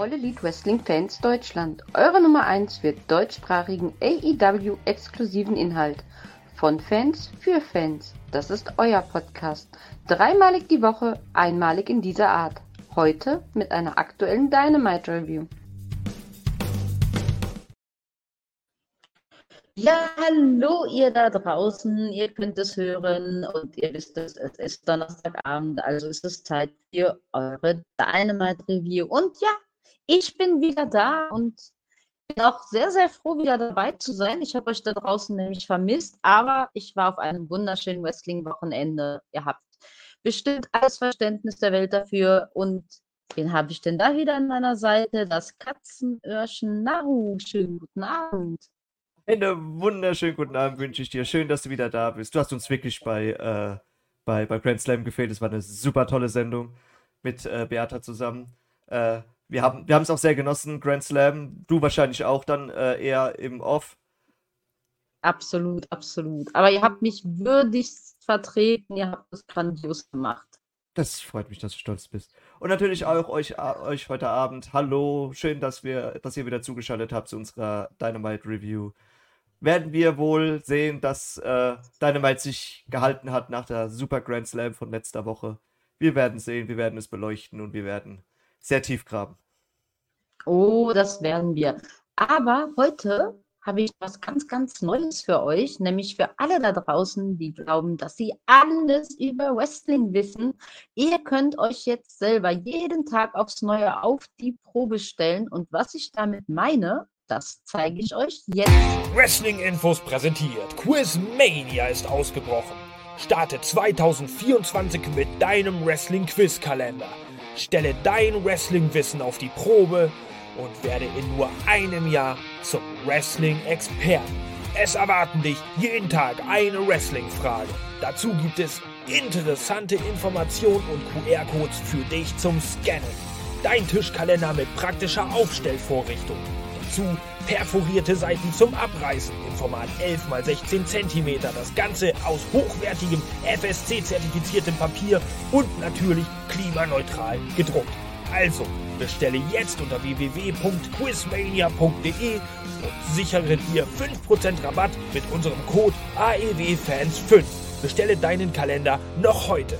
All Elite Wrestling Fans Deutschland, eure Nummer 1 für deutschsprachigen AEW-exklusiven Inhalt. Von Fans für Fans. Das ist euer Podcast. Dreimalig die Woche, einmalig in dieser Art. Heute mit einer aktuellen Dynamite Review. Ja, hallo ihr da draußen, ihr könnt es hören und ihr wisst es, es ist Donnerstagabend, also ist es Zeit für eure Dynamite Review. Und ja, ich bin wieder da und bin auch sehr, sehr froh, wieder dabei zu sein. Ich habe euch da draußen nämlich vermisst, aber ich war auf einem wunderschönen Wrestling-Wochenende. Ihr habt bestimmt alles Verständnis der Welt dafür und Wen habe ich denn da wieder an meiner Seite? Das Katzenöhrchen Naru. Schönen guten Abend. Einen wunderschönen guten Abend wünsche ich dir. Schön, dass du wieder da bist. Du hast uns wirklich bei, äh, bei, bei Grand Slam gefehlt. Es war eine super tolle Sendung mit äh, Beata zusammen. Äh, wir haben wir es auch sehr genossen, Grand Slam. Du wahrscheinlich auch dann äh, eher im Off. Absolut, absolut. Aber ihr habt mich würdig vertreten. Ihr habt es grandios gemacht. Das freut mich, dass du stolz bist. Und natürlich auch euch, euch heute Abend. Hallo, schön, dass wir, dass ihr wieder zugeschaltet habt zu unserer Dynamite Review werden wir wohl sehen, dass äh, Dynamite sich gehalten hat nach der Super Grand Slam von letzter Woche. Wir werden sehen, wir werden es beleuchten und wir werden sehr tief graben. Oh, das werden wir. Aber heute habe ich was ganz, ganz Neues für euch, nämlich für alle da draußen, die glauben, dass sie alles über Wrestling wissen. Ihr könnt euch jetzt selber jeden Tag aufs Neue auf die Probe stellen. Und was ich damit meine, das zeige ich euch jetzt. Wrestling Infos präsentiert. Quizmania ist ausgebrochen. Starte 2024 mit deinem Wrestling Quiz Kalender. Stelle dein Wrestling Wissen auf die Probe und werde in nur einem Jahr zum Wrestling Experten. Es erwarten dich jeden Tag eine Wrestling Frage. Dazu gibt es interessante Informationen und QR-Codes für dich zum Scannen. Dein Tischkalender mit praktischer Aufstellvorrichtung dazu perforierte Seiten zum Abreißen im Format 11 x 16 cm. Das Ganze aus hochwertigem FSC-zertifiziertem Papier und natürlich klimaneutral gedruckt. Also bestelle jetzt unter www.quizmania.de und sichere dir 5% Rabatt mit unserem Code AEWFans5. Bestelle deinen Kalender noch heute.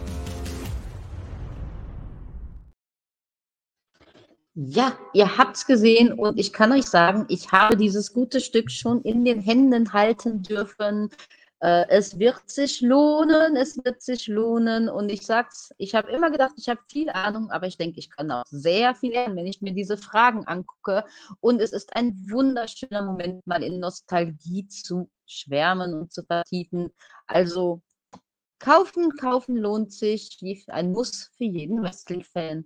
Ja, ihr habt's gesehen und ich kann euch sagen, ich habe dieses gute Stück schon in den Händen halten dürfen. Äh, es wird sich lohnen, es wird sich lohnen und ich sag's, ich habe immer gedacht, ich habe viel Ahnung, aber ich denke, ich kann auch sehr viel lernen, wenn ich mir diese Fragen angucke und es ist ein wunderschöner Moment, mal in Nostalgie zu schwärmen und zu vertiefen. Also kaufen, kaufen lohnt sich, ein Muss für jeden Wrestling-Fan.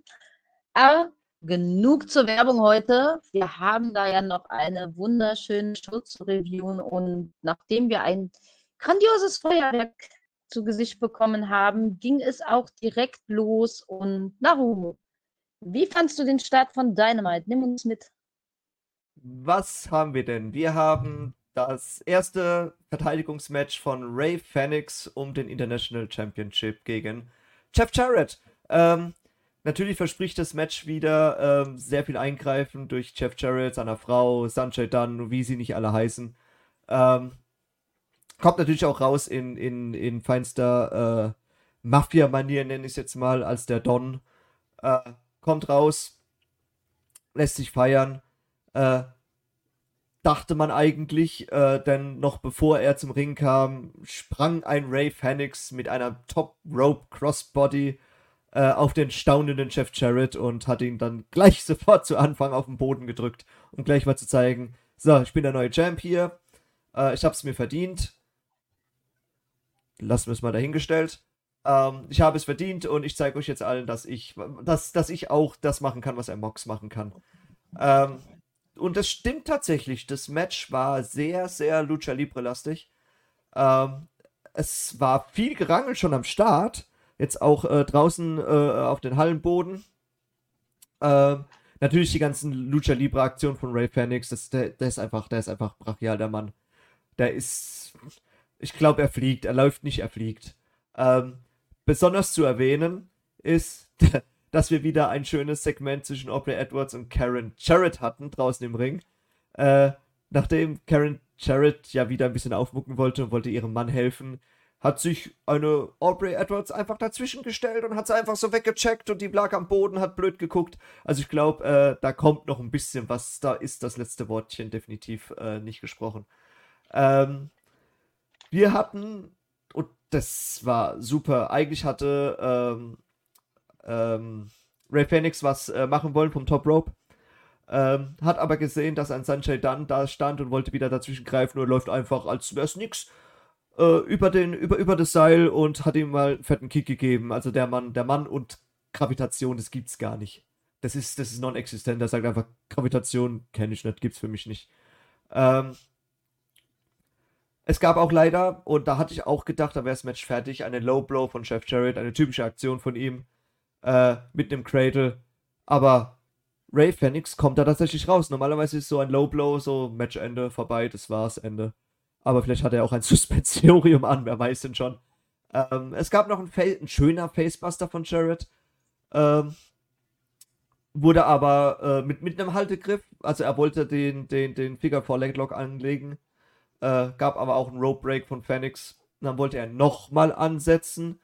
Aber genug zur Werbung heute. Wir haben da ja noch eine wunderschöne reviewen und nachdem wir ein grandioses Feuerwerk zu Gesicht bekommen haben, ging es auch direkt los und Naru, wie fandst du den Start von Dynamite? Nimm uns mit. Was haben wir denn? Wir haben das erste Verteidigungsmatch von Ray Phoenix um den International Championship gegen Jeff Jarrett. Ähm, Natürlich verspricht das Match wieder ähm, sehr viel Eingreifen durch Jeff Jarrett, seiner Frau, Sanjay Dunn, wie sie nicht alle heißen. Ähm, kommt natürlich auch raus in, in, in feinster äh, Mafia-Manier, nenne ich es jetzt mal, als der Don. Äh, kommt raus, lässt sich feiern. Äh, dachte man eigentlich, äh, denn noch bevor er zum Ring kam, sprang ein Ray Phoenix mit einer Top Rope Crossbody äh, auf den staunenden Jeff Jarrett und hat ihn dann gleich sofort zu Anfang auf den Boden gedrückt, um gleich mal zu zeigen, so, ich bin der neue Champ hier, äh, ich hab's mir verdient. Lassen wir es mal dahingestellt. Ähm, ich habe es verdient und ich zeige euch jetzt allen, dass ich, dass, dass ich auch das machen kann, was ein Mox machen kann. Ähm, und das stimmt tatsächlich. Das Match war sehr, sehr Lucha Libre-lastig. Ähm, es war viel Gerangel schon am Start. Jetzt auch äh, draußen äh, auf den Hallenboden. Ähm, natürlich die ganzen Lucha Libre Aktionen von Ray Phoenix, das, der, der ist einfach, der ist einfach brachial, der Mann. Der ist, ich glaube, er fliegt, er läuft nicht, er fliegt. Ähm, besonders zu erwähnen ist, dass wir wieder ein schönes Segment zwischen Aubrey Edwards und Karen Jarrett hatten, draußen im Ring. Äh, nachdem Karen Jarrett ja wieder ein bisschen aufmucken wollte und wollte ihrem Mann helfen, hat sich eine Aubrey Edwards einfach dazwischen gestellt und hat sie einfach so weggecheckt und die lag am Boden, hat blöd geguckt. Also ich glaube, äh, da kommt noch ein bisschen was. Da ist das letzte Wortchen definitiv äh, nicht gesprochen. Ähm, wir hatten, und das war super, eigentlich hatte ähm, ähm, Ray Phoenix was äh, machen wollen vom Top Rope. Ähm, hat aber gesehen, dass ein Sanjay Dunn da stand und wollte wieder dazwischen greifen und läuft einfach, als wäre es nix, äh, über, den, über, über das Seil und hat ihm mal einen fetten Kick gegeben. Also der Mann, der Mann und Gravitation, das gibt's gar nicht. Das ist, das ist non-existent. Er sagt einfach, Gravitation kenne ich nicht, gibt's für mich nicht. Ähm, es gab auch leider, und da hatte ich auch gedacht, da wäre das Match fertig, eine Low Blow von Chef Jarrett, eine typische Aktion von ihm äh, mit einem Cradle. Aber Ray Phoenix kommt da tatsächlich raus. Normalerweise ist so ein Low Blow, so Matchende vorbei, das war's, Ende. Aber vielleicht hat er auch ein Suspensiorium an, wer weiß denn schon. Ähm, es gab noch ein, ein, schöner Facebuster von Jarrett. Ähm, wurde aber äh, mit, mit einem Haltegriff, also er wollte den, den, den Figure 4 Leglock anlegen, äh, gab aber auch einen Rope Break von Phoenix. Dann wollte er nochmal ansetzen,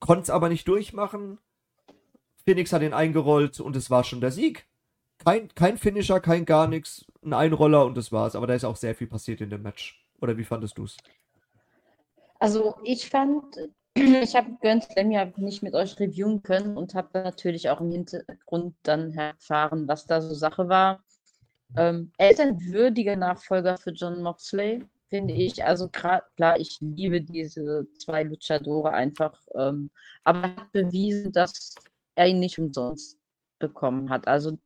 konnte es aber nicht durchmachen. Phoenix hat ihn eingerollt und es war schon der Sieg. Kein, kein Finisher, kein gar nichts, ein Einroller und das war's. Aber da ist auch sehr viel passiert in dem Match. Oder wie fandest du es? Also ich fand, ich habe Grand Slam ja nicht mit euch reviewen können und habe natürlich auch im Hintergrund dann erfahren, was da so Sache war. Ähm, er ist ein würdiger Nachfolger für John Moxley, finde ich. Also klar, ich liebe diese zwei Luchadore einfach. Ähm, aber er hat bewiesen, dass er ihn nicht umsonst bekommen hat. Also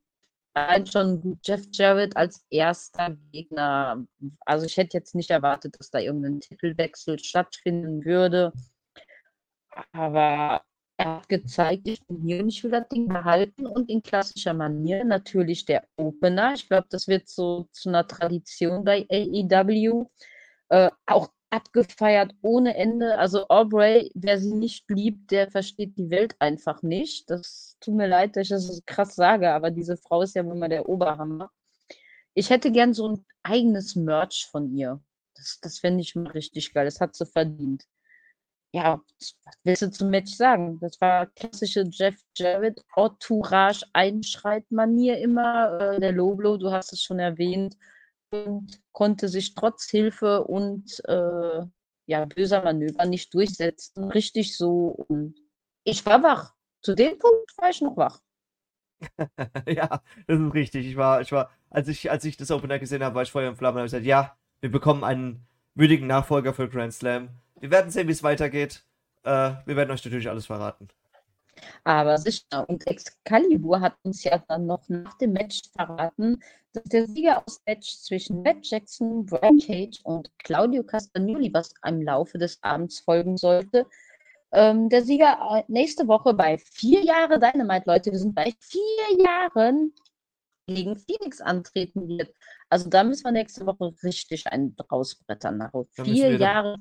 allein schon Jeff Jarrett als erster Gegner. Also ich hätte jetzt nicht erwartet, dass da irgendein Titelwechsel stattfinden würde. Aber er hat gezeigt, ich bin hier und ich will das Ding behalten und in klassischer Manier natürlich der Opener. Ich glaube, das wird so zu einer Tradition bei AEW. Äh, auch abgefeiert ohne Ende. Also Aubrey, wer sie nicht liebt, der versteht die Welt einfach nicht. Das tut mir leid, dass ich das so krass sage, aber diese Frau ist ja immer der Oberhammer. Ich hätte gern so ein eigenes Merch von ihr. Das, das fände ich mal richtig geil. Das hat sie verdient. Ja, was willst du zum Match sagen? Das war klassische Jeff Jarrett, Entourage, Einschreitmanier immer. Äh, der Loblo, du hast es schon erwähnt und konnte sich trotz Hilfe und äh, ja, böser Manöver nicht durchsetzen. Richtig so. Und ich war wach. Zu dem Punkt war ich noch wach. ja, das ist richtig. Ich war, ich war, als ich, als ich das Opener gesehen habe, war ich Feuer und Flamme und habe gesagt, ja, wir bekommen einen würdigen Nachfolger für Grand Slam. Wir werden sehen, wie es weitergeht. Äh, wir werden euch natürlich alles verraten. Aber sicher, und Excalibur hat uns ja dann noch nach dem Match verraten, dass der Sieger aus Match zwischen Matt Jackson, Brian Cage und Claudio Castagnoli, was im Laufe des Abends folgen sollte, ähm, der Sieger äh, nächste Woche bei vier Jahre Dynamite, Leute, wir sind bei vier Jahren gegen Phoenix antreten wird. Also da müssen wir nächste Woche richtig einen rausbrettern. Nach vier Jahre.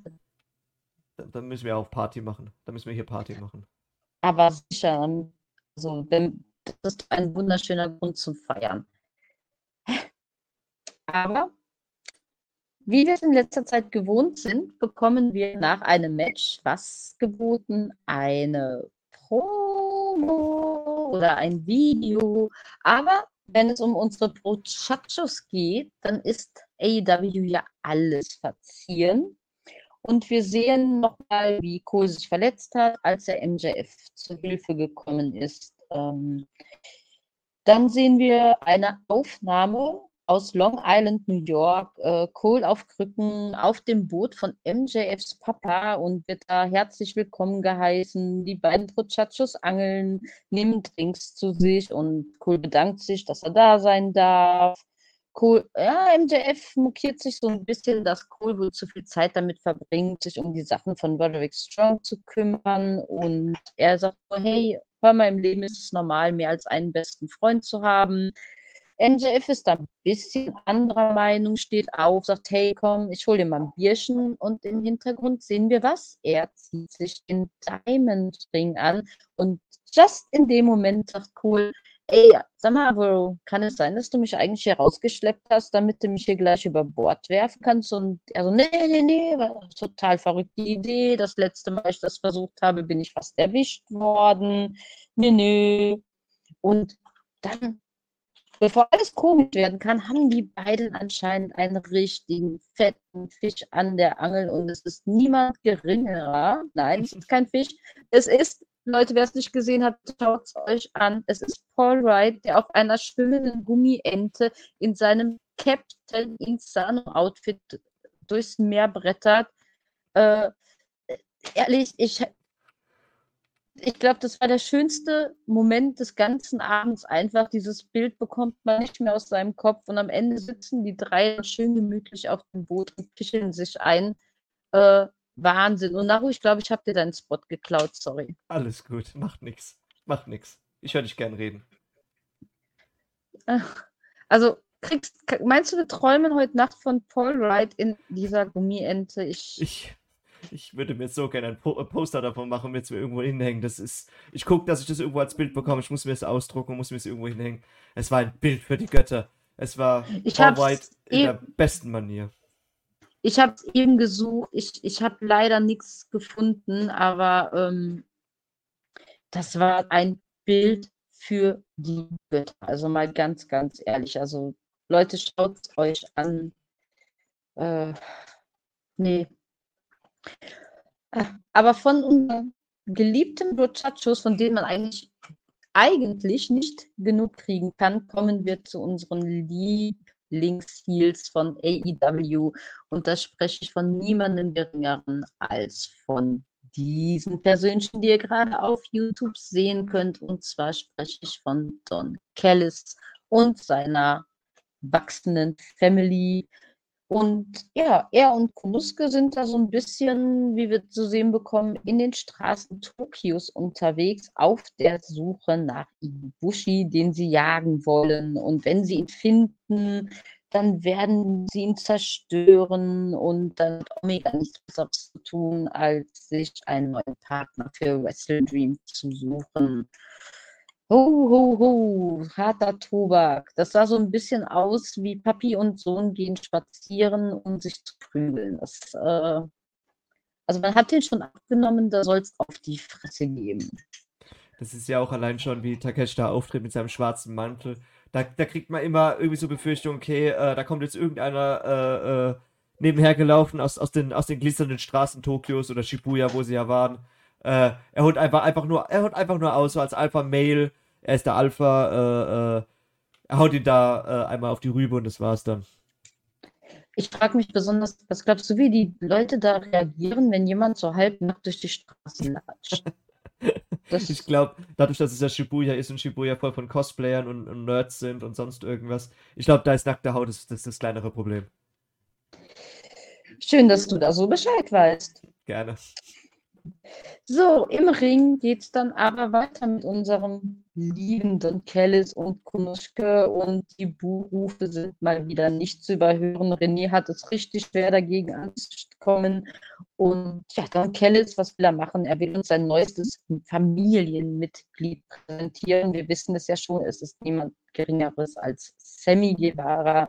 Dann, dann müssen wir auch Party machen. Da müssen wir hier Party machen. Aber sicher, also wenn, das ist ein wunderschöner Grund zum Feiern. Aber wie wir es in letzter Zeit gewohnt sind, bekommen wir nach einem Match was geboten? Eine Promo oder ein Video. Aber wenn es um unsere Brochachos geht, dann ist AEW ja alles verzieren. Und wir sehen nochmal, wie Cole sich verletzt hat, als er MJF zur Hilfe gekommen ist. Ähm, dann sehen wir eine Aufnahme aus Long Island, New York, äh, Cole auf Krücken auf dem Boot von MJFs Papa und wird da herzlich willkommen geheißen. Die beiden Prochachos angeln, nehmen Drinks zu sich und Cole bedankt sich, dass er da sein darf. Cole, ja, MJF mokiert sich so ein bisschen, dass Cole wohl zu viel Zeit damit verbringt, sich um die Sachen von Roderick Strong zu kümmern. Und er sagt so, hey, hör mal, im Leben ist es normal, mehr als einen besten Freund zu haben. NJF ist da ein bisschen anderer Meinung, steht auf, sagt, hey, komm, ich hole dir mal ein Bierchen. Und im Hintergrund sehen wir was? Er zieht sich den Diamond Ring an und just in dem Moment sagt Cool, ey, sag mal, Bro, kann es sein, dass du mich eigentlich hier rausgeschleppt hast, damit du mich hier gleich über Bord werfen kannst? Und er so, nee, nee, nee, war total verrückte Idee. Das letzte Mal, als ich das versucht habe, bin ich fast erwischt worden. Nee, nee. Und dann Bevor alles komisch werden kann, haben die beiden anscheinend einen richtigen fetten Fisch an der Angel und es ist niemand geringerer. Nein, es ist kein Fisch. Es ist, Leute, wer es nicht gesehen hat, schaut es euch an. Es ist Paul Wright, der auf einer schwimmenden Gummiente in seinem Captain Insano-Outfit durchs Meer brettert. Äh, ehrlich, ich, ich glaube, das war der schönste Moment des ganzen Abends. Einfach dieses Bild bekommt man nicht mehr aus seinem Kopf und am Ende sitzen die drei schön gemütlich auf dem Boot und picheln sich ein. Äh, Wahnsinn. Und Naru, ich glaube, ich habe dir deinen Spot geklaut, sorry. Alles gut, macht nichts. Macht nichts. Ich höre dich gern reden. Also, kriegst, meinst du, wir träumen heute Nacht von Paul Wright in dieser Gummiente? Ich, ich ich würde mir so gerne ein, ein Poster davon machen und mir jetzt irgendwo hinhängen. Das ist. Ich gucke, dass ich das irgendwo als Bild bekomme. Ich muss mir das ausdrucken muss mir es irgendwo hinhängen. Es war ein Bild für die Götter. Es war ich White in der besten Manier. Ich habe es eben gesucht. Ich, ich habe leider nichts gefunden, aber ähm, das war ein Bild für die Götter. Also mal ganz, ganz ehrlich. Also Leute, schaut es euch an. Äh, nee, aber von unseren geliebten Brochachos, von denen man eigentlich, eigentlich nicht genug kriegen kann, kommen wir zu unseren Lieblingsheels von AEW. Und da spreche ich von niemandem geringeren als von diesen Persönchen, die ihr gerade auf YouTube sehen könnt. Und zwar spreche ich von Don Callis und seiner wachsenden Family, und ja, er und Konuske sind da so ein bisschen, wie wir zu sehen bekommen, in den Straßen Tokios unterwegs auf der Suche nach Ibushi, den sie jagen wollen. Und wenn sie ihn finden, dann werden sie ihn zerstören und dann hat Omega nichts Besseres zu tun, als sich einen neuen Partner für Wrestle Dream zu suchen. Ho, ho, ho, harter Tobak. Das sah so ein bisschen aus wie Papi und Sohn gehen spazieren, um sich zu prügeln. Das, äh, also man hat den schon abgenommen, da soll es auf die Fresse geben. Das ist ja auch allein schon, wie Takeshi da auftritt mit seinem schwarzen Mantel. Da, da kriegt man immer irgendwie so Befürchtung, okay, äh, da kommt jetzt irgendeiner äh, äh, nebenher gelaufen aus, aus, den, aus den glitzernden Straßen Tokios oder Shibuya, wo sie ja waren. Äh, er holt einfach, einfach nur, er holt einfach nur aus, so als Alpha Male er ist der Alpha, äh, äh, haut ihn da äh, einmal auf die Rübe und das war's dann. Ich frage mich besonders, was glaubst du, wie die Leute da reagieren, wenn jemand so halbnackt durch die Straße latscht? ich glaube, dadurch, dass es ja Shibuya ist und Shibuya voll von Cosplayern und, und Nerds sind und sonst irgendwas, ich glaube, da ist nackte Haut das, das, das kleinere Problem. Schön, dass du da so Bescheid weißt. Gerne. So, im Ring geht es dann aber weiter mit unserem liebenden Kellis und Kunuschke und die Buhrufe sind mal wieder nicht zu überhören. René hat es richtig schwer dagegen anzukommen. Und ja, dann Kellis, was will er machen? Er will uns sein neuestes Familienmitglied präsentieren. Wir wissen es ja schon, es ist niemand Geringeres als Sammy Guevara.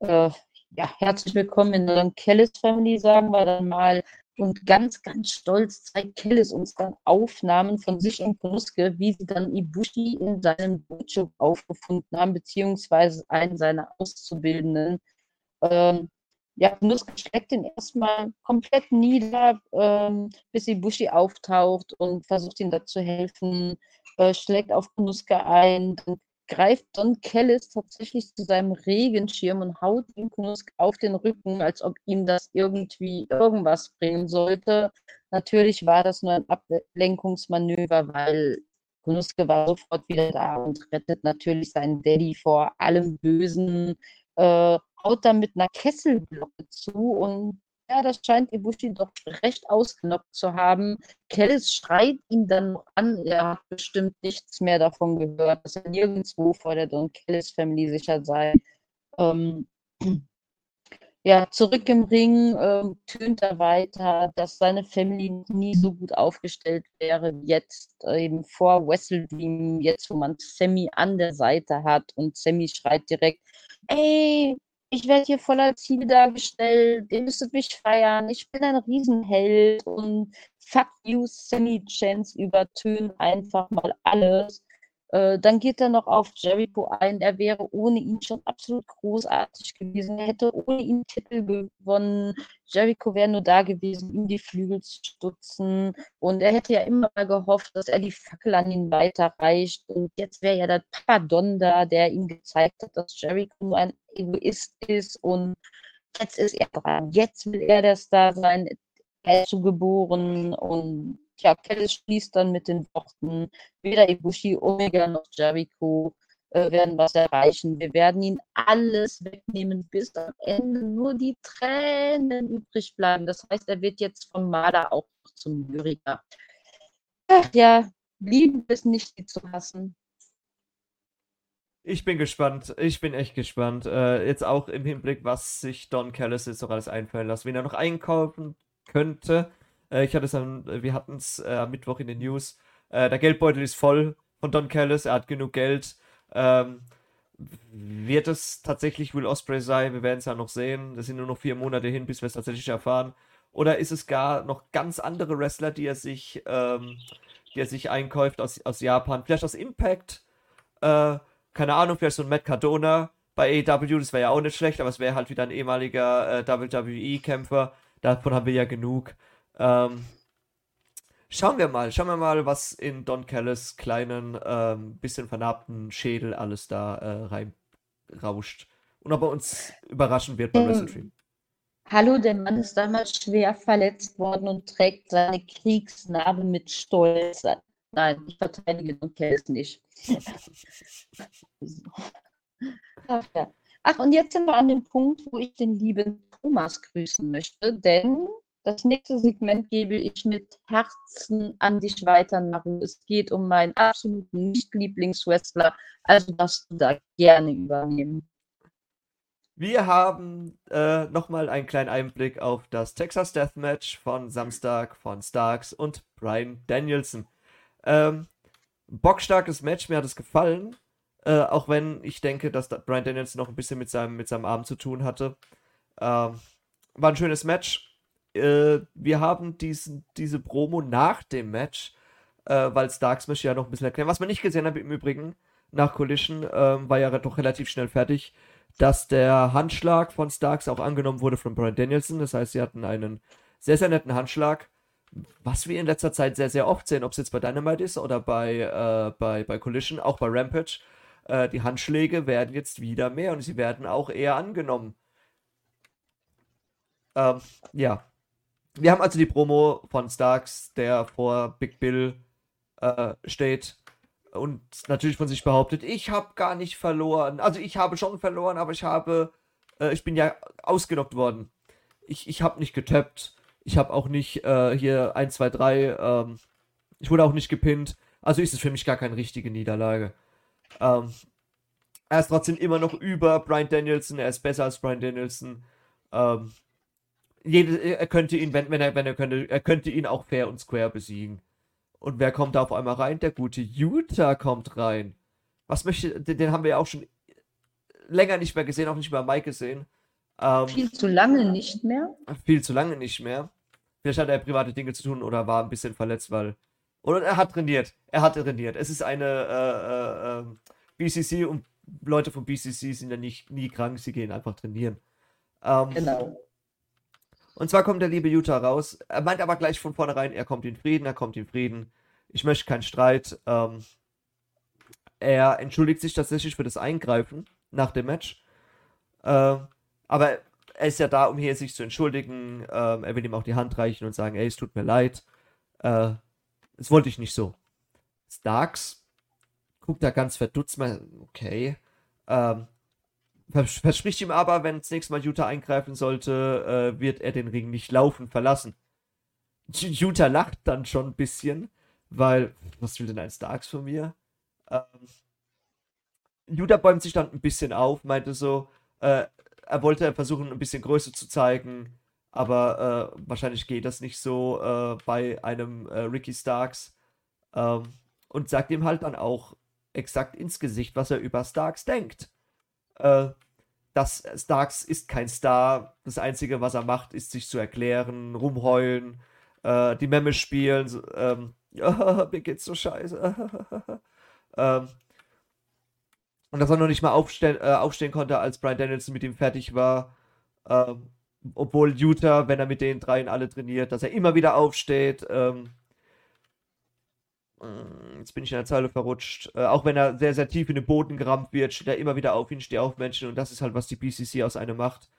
Äh, ja, herzlich willkommen in der Kellis Family, sagen wir dann mal. Und ganz, ganz stolz zeigt Kellis uns dann Aufnahmen von sich und Konuske, wie sie dann Ibushi in seinem Dojo aufgefunden haben, beziehungsweise einen seiner Auszubildenden. Ähm, ja, Konuske schlägt ihn erstmal komplett nieder, ähm, bis Ibushi auftaucht und versucht ihm da zu helfen, äh, schlägt auf Konuske ein, dann greift Don Kellis tatsächlich zu seinem Regenschirm und haut ihm Kunusk auf den Rücken, als ob ihm das irgendwie irgendwas bringen sollte. Natürlich war das nur ein Ablenkungsmanöver, weil Kunuske war sofort wieder da und rettet natürlich seinen Daddy vor allem Bösen, äh, haut dann mit einer Kesselglocke zu und ja, das scheint Ibushi doch recht ausgenockt zu haben. Kellis schreit ihn dann an. Er hat bestimmt nichts mehr davon gehört, dass er nirgendwo vor der Don Kellis Family sicher sei. Ähm, ja, zurück im Ring ähm, tönt er weiter, dass seine Family nie so gut aufgestellt wäre wie jetzt, äh, eben vor Wrestle Dream, jetzt wo man Sammy an der Seite hat und Sammy schreit direkt, ey, ich werde hier voller Ziele dargestellt, ihr müsstet mich feiern, ich bin ein Riesenheld. Und fuck you, Sammy Chance übertönen einfach mal alles. Äh, dann geht er noch auf Jericho ein. Er wäre ohne ihn schon absolut großartig gewesen. Er hätte ohne ihn Titel gewonnen. Jericho wäre nur da gewesen, ihm die Flügel zu stutzen. Und er hätte ja immer gehofft, dass er die Fackel an ihn weiterreicht. Und jetzt wäre ja der Papadon da, der ihm gezeigt hat, dass Jericho nur ein Egoist ist. Und jetzt ist er dran. Jetzt will er der Star sein. Er ist so geboren und Tja, Kelly schließt dann mit den Worten, weder Ibushi, Omega noch Jericho äh, werden was erreichen. Wir werden ihn alles wegnehmen, bis am Ende nur die Tränen übrig bleiben. Das heißt, er wird jetzt vom Marder auch zum Lyriker. Ach ja, lieben es nicht, die zu hassen. Ich bin gespannt. Ich bin echt gespannt. Äh, jetzt auch im Hinblick, was sich Don Callis jetzt noch alles einfallen lässt, wen er noch einkaufen könnte. Äh, ich hatte es am, wir hatten es äh, am Mittwoch in den News. Äh, der Geldbeutel ist voll von Don Callis, er hat genug Geld. Ähm, wird es tatsächlich Will Osprey sein? Wir werden es ja noch sehen. Das sind nur noch vier Monate hin, bis wir es tatsächlich erfahren. Oder ist es gar noch ganz andere Wrestler, die er sich, ähm, die er sich einkauft aus, aus Japan? Vielleicht aus Impact? Äh, keine Ahnung, vielleicht so ein Matt Cardona bei AEW, das wäre ja auch nicht schlecht, aber es wäre halt wieder ein ehemaliger äh, WWE-Kämpfer. Davon haben wir ja genug. Ähm, schauen wir mal, schauen wir mal, was in Don Callis kleinen, ähm, bisschen vernarbten Schädel alles da äh, reinrauscht. Und ob er uns überraschen wird beim ähm, Wrestle Hallo, der Mann ist damals schwer verletzt worden und trägt seine Kriegsnarbe mit Stolz. Nein, ich verteidige Don Callis nicht. Ach, ja. Ach, und jetzt sind wir an dem Punkt, wo ich den lieben Thomas grüßen möchte, denn das nächste Segment gebe ich mit Herzen an dich weiter, Naru. Es geht um meinen absoluten Nicht-Lieblingswrestler, also darfst du da gerne übernehmen. Wir haben äh, nochmal einen kleinen Einblick auf das Texas Deathmatch von Samstag von Starks und Brian Danielson. Ähm, bockstarkes Match, mir hat es gefallen. Äh, auch wenn ich denke, dass Brian Danielson noch ein bisschen mit seinem, mit seinem Arm zu tun hatte. Ähm, war ein schönes Match äh, wir haben diesen, diese Promo nach dem Match, äh, weil Starks möchte ja noch ein bisschen erklären. Was man nicht gesehen hat im Übrigen, nach Collision, äh, war ja doch relativ schnell fertig, dass der Handschlag von Starks auch angenommen wurde von Brian Danielson. Das heißt, sie hatten einen sehr, sehr netten Handschlag, was wir in letzter Zeit sehr, sehr oft sehen, ob es jetzt bei Dynamite ist oder bei, äh, bei, bei Collision, auch bei Rampage. Äh, die Handschläge werden jetzt wieder mehr und sie werden auch eher angenommen. Ähm, ja, wir haben also die Promo von Starks, der vor Big Bill äh, steht und natürlich von sich behauptet, ich habe gar nicht verloren. Also ich habe schon verloren, aber ich habe, äh, ich bin ja ausgenockt worden. Ich, ich habe nicht getappt. Ich habe auch nicht äh, hier 1, 2, 3, ähm, ich wurde auch nicht gepinnt. Also ist es für mich gar keine richtige Niederlage. Ähm, er ist trotzdem immer noch über Brian Danielson. Er ist besser als Brian Danielson. Ähm, jede, er könnte ihn, wenn, wenn er, wenn er könnte, er könnte ihn auch fair und square besiegen. Und wer kommt da auf einmal rein? Der gute Utah kommt rein. Was möchte, den, den haben wir ja auch schon länger nicht mehr gesehen, auch nicht mehr Mike gesehen. Ähm, viel zu lange nicht mehr. Viel zu lange nicht mehr. Vielleicht hat er private Dinge zu tun oder war ein bisschen verletzt, weil. Oder er hat trainiert. Er hat trainiert. Es ist eine äh, äh, ähm, BCC und Leute von BCC sind ja nicht, nie krank, sie gehen einfach trainieren. Ähm, genau. Und zwar kommt der liebe Utah raus. Er meint aber gleich von vornherein, er kommt in Frieden, er kommt in Frieden. Ich möchte keinen Streit. Ähm, er entschuldigt sich tatsächlich für das Eingreifen nach dem Match. Äh, aber er ist ja da, um hier sich zu entschuldigen. Ähm, er will ihm auch die Hand reichen und sagen, ey, es tut mir leid. Äh, das wollte ich nicht so. Starks guckt da ganz verdutzt mal, okay. Ähm, vers verspricht ihm aber, wenn das nächste Mal Utah eingreifen sollte, äh, wird er den Ring nicht laufen verlassen. Utah lacht dann schon ein bisschen, weil, was will denn ein Starks von mir? Ähm, Utah bäumt sich dann ein bisschen auf, meinte so, äh, er wollte versuchen, ein bisschen Größe zu zeigen, aber äh, wahrscheinlich geht das nicht so äh, bei einem äh, Ricky Starks. Ähm, und sagt ihm halt dann auch exakt ins Gesicht, was er über Starks denkt. Äh, dass Starks ist kein Star. Das Einzige, was er macht, ist sich zu erklären, rumheulen, äh, die Memme spielen. So, ähm, oh, mir geht's so scheiße. ähm, und dass er noch nicht mal aufstehen, äh, aufstehen konnte, als Brian Danielson mit ihm fertig war. Ähm, obwohl Utah, wenn er mit den dreien alle trainiert, dass er immer wieder aufsteht. Ähm, jetzt bin ich in der Zeile verrutscht. Äh, auch wenn er sehr, sehr tief in den Boden gerammt wird, steht er immer wieder auf ihn, steht auf Menschen. Und das ist halt, was die BCC aus einem macht.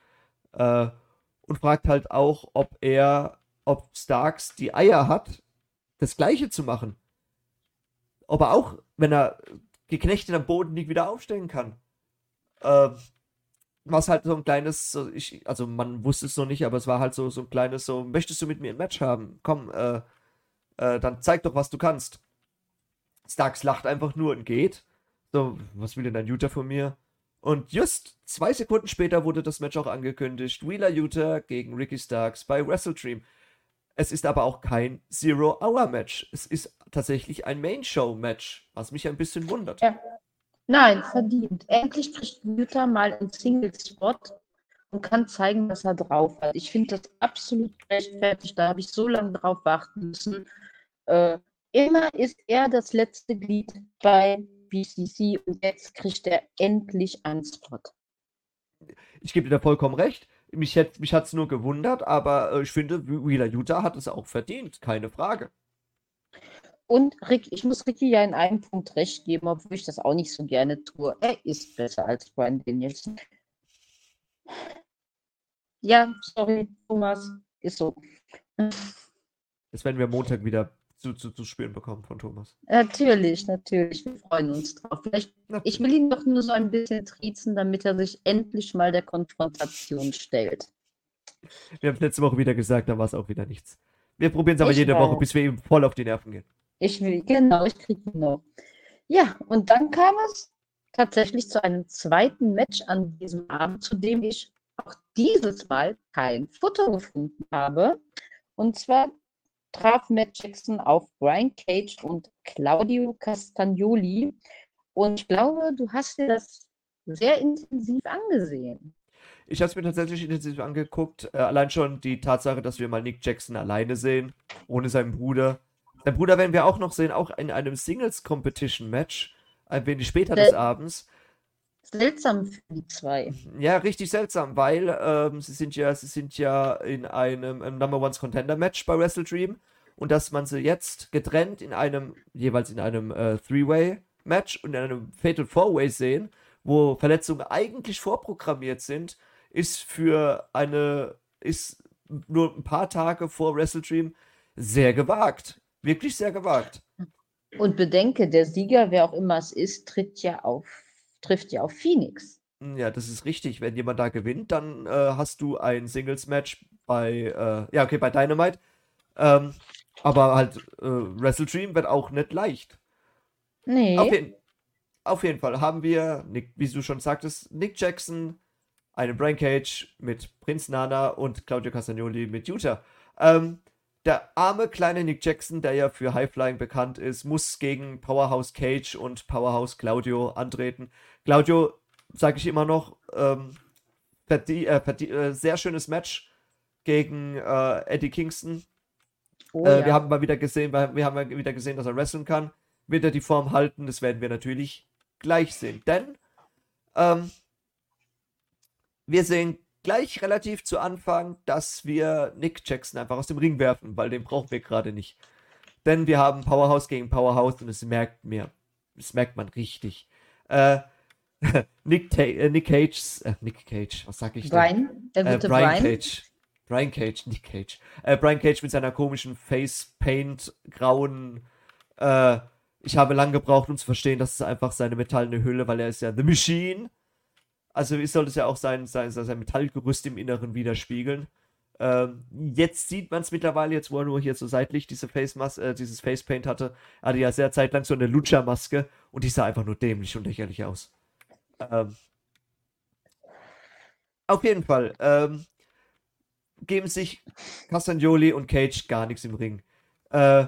Äh, und fragt halt auch, ob er, ob Starks die Eier hat, das Gleiche zu machen. Ob er auch, wenn er geknechtet am Boden nicht wieder aufstehen kann. Ähm, was halt so ein kleines, so ich, also man wusste es noch nicht, aber es war halt so, so ein kleines, so, möchtest du mit mir ein Match haben? Komm, äh, äh, dann zeig doch, was du kannst. Starks lacht einfach nur und geht. So, was will denn dein Utah von mir? Und just zwei Sekunden später wurde das Match auch angekündigt. Wheeler Utah gegen Ricky Starks bei Wrestle Dream. Es ist aber auch kein Zero-Hour-Match. Es ist tatsächlich ein Main-Show-Match, was mich ein bisschen wundert. Ja. Nein, verdient. Endlich kriegt Jutta mal einen Single-Spot und kann zeigen, was er drauf hat. Ich finde das absolut rechtfertigt. Da habe ich so lange drauf warten müssen. Äh, immer ist er das letzte Glied bei BCC und jetzt kriegt er endlich einen Spot. Ich gebe dir da vollkommen recht. Mich, hätt, mich hat es nur gewundert, aber äh, ich finde, Wheeler Utah hat es auch verdient, keine Frage. Und Rick, ich muss Ricky ja in einem Punkt recht geben, obwohl ich das auch nicht so gerne tue. Er ist besser als Brian Danielson. Ja, sorry, Thomas, ist so. Das werden wir Montag wieder zu, zu, zu spüren bekommen von Thomas. Natürlich, natürlich. Wir freuen uns drauf. Vielleicht, ich will ihn doch nur so ein bisschen triezen, damit er sich endlich mal der Konfrontation stellt. Wir haben letzte Woche wieder gesagt, da war es auch wieder nichts. Wir probieren es aber ich jede weiß. Woche, bis wir ihm voll auf die Nerven gehen. Ich will, genau, ich kriege ihn noch. Ja, und dann kam es tatsächlich zu einem zweiten Match an diesem Abend, zu dem ich auch dieses Mal kein Foto gefunden habe. Und zwar traf Matt Jackson auf Brian Cage und Claudio Castagnoli. Und ich glaube, du hast dir das sehr intensiv angesehen. Ich habe es mir tatsächlich intensiv angeguckt. Äh, allein schon die Tatsache, dass wir mal Nick Jackson alleine sehen, ohne seinen Bruder. Sein Bruder werden wir auch noch sehen, auch in einem Singles-Competition-Match, ein wenig später Sel des Abends. Seltsam für die zwei. Ja, richtig seltsam, weil ähm, sie sind ja, sie sind ja in einem, einem Number One Contender Match bei Wrestle Dream und dass man sie jetzt getrennt in einem, jeweils in einem äh, Three-Way Match und in einem Fatal Four-Way sehen, wo Verletzungen eigentlich vorprogrammiert sind, ist für eine, ist nur ein paar Tage vor Wrestle Dream sehr gewagt. Wirklich sehr gewagt. Und bedenke, der Sieger, wer auch immer es ist, tritt ja auf trifft ja auf Phoenix. Hm, ja, das ist richtig. Wenn jemand da gewinnt, dann äh, hast du ein Singles-Match bei, äh, ja, okay, bei Dynamite. Ähm, aber halt, äh, Wrestle Dream wird auch nicht leicht. Nee. Auf, jeden, auf jeden Fall haben wir, Nick, wie du schon sagtest, Nick Jackson, einen Brain Cage mit Prinz Nana und Claudio Castagnoli mit Utah. Ähm, der arme kleine Nick Jackson, der ja für Highflying bekannt ist, muss gegen Powerhouse Cage und Powerhouse Claudio antreten. Claudio, sage ich immer noch, ähm, verdie äh, verdie äh, sehr schönes Match gegen äh, Eddie Kingston. Oh, äh, ja. Wir haben mal wieder gesehen, wir haben mal wieder gesehen, dass er wresteln kann. Wird er die Form halten? Das werden wir natürlich gleich sehen. Denn ähm, wir sehen gleich relativ zu Anfang, dass wir Nick Jackson einfach aus dem Ring werfen, weil den brauchen wir gerade nicht. Denn wir haben Powerhouse gegen Powerhouse und es merkt mir, das merkt man richtig. Äh, Nick, Ta äh, Nick Cage, äh, Nick Cage, was sag ich Brian, der gute äh, Brian, Brian Cage. Brian Cage, Nick Cage. Äh, Brian Cage mit seiner komischen Face Paint grauen. Äh, ich habe lang gebraucht, um zu verstehen, dass es einfach seine metallene Hülle, weil er ist ja The Machine Also sollte es ja auch sein, sein, sein Metallgerüst im Inneren widerspiegeln. Ähm, jetzt sieht man es mittlerweile, jetzt wo er nur hier so seitlich diese Face äh, dieses Facepaint hatte, hatte ja sehr zeitlang so eine Lutscher-Maske und die sah einfach nur dämlich und lächerlich aus. Ähm, auf jeden Fall ähm, geben sich Castagnoli und Cage gar nichts im Ring. Äh,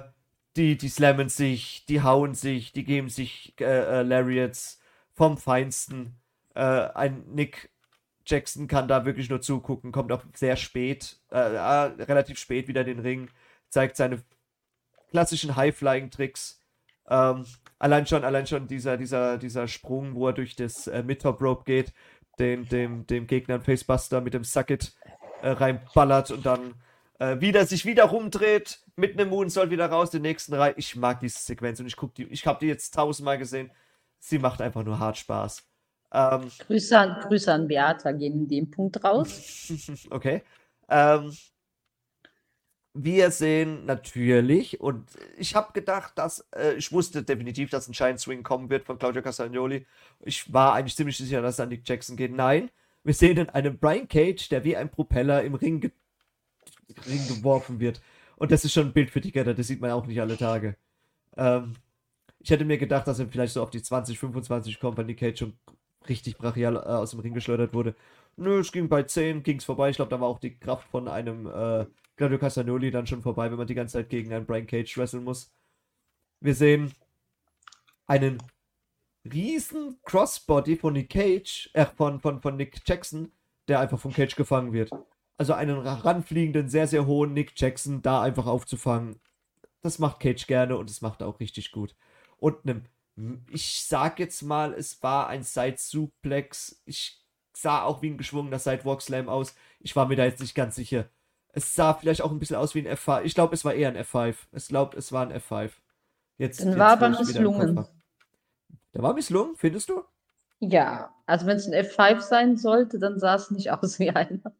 die, die slammen sich, die hauen sich, die geben sich äh, äh, Lariats vom Feinsten. Äh, ein Nick Jackson kann da wirklich nur zugucken, kommt auch sehr spät, äh, äh, relativ spät wieder den Ring, zeigt seine klassischen High-Flying-Tricks. Ähm, allein schon, allein schon dieser, dieser, dieser Sprung, wo er durch das äh, Mid-Top-Rope geht, den, dem, dem Gegner ein Facebuster mit dem Sucket äh, reinballert und dann äh, wieder sich wieder rumdreht, mit einem Moonsault wieder raus, den nächsten rein. Ich mag diese Sequenz und ich guck die, ich habe die jetzt tausendmal gesehen. Sie macht einfach nur hart Spaß. Ähm, Grüße, an, Grüße an Beata gehen in dem Punkt raus. okay. Ähm, wir sehen natürlich, und ich habe gedacht, dass äh, ich wusste definitiv, dass ein Shine Swing kommen wird von Claudio Castagnoli. Ich war eigentlich ziemlich sicher, dass es an Nick Jackson geht. Nein, wir sehen dann einen Brian Cage, der wie ein Propeller im Ring, ge Ring geworfen wird. Und das ist schon ein Bild für die Götter, das sieht man auch nicht alle Tage. Ähm, ich hätte mir gedacht, dass er vielleicht so auf die 20, 25 kommt, weil Nick Cage schon richtig brachial äh, aus dem Ring geschleudert wurde. Nö, es ging bei 10, ging es vorbei. Ich glaube, da war auch die Kraft von einem äh, Claudio Castagnoli dann schon vorbei, wenn man die ganze Zeit gegen einen Brian Cage wresteln muss. Wir sehen einen riesen Crossbody von Nick Cage, äh, von, von, von Nick Jackson, der einfach von Cage gefangen wird. Also einen ranfliegenden, sehr, sehr hohen Nick Jackson da einfach aufzufangen. Das macht Cage gerne und das macht er auch richtig gut. Und einem ich sag jetzt mal, es war ein Side Suplex. Ich sah auch wie ein geschwungener Sidewalk Slam aus. Ich war mir da jetzt nicht ganz sicher. Es sah vielleicht auch ein bisschen aus wie ein F5. Ich glaube, es war eher ein F5. Ich glaube, es war ein F5. Jetzt, Dann jetzt, war aber misslungen. Der war misslungen, findest du? Ja, also wenn es ein F5 sein sollte, dann sah es nicht aus wie einer.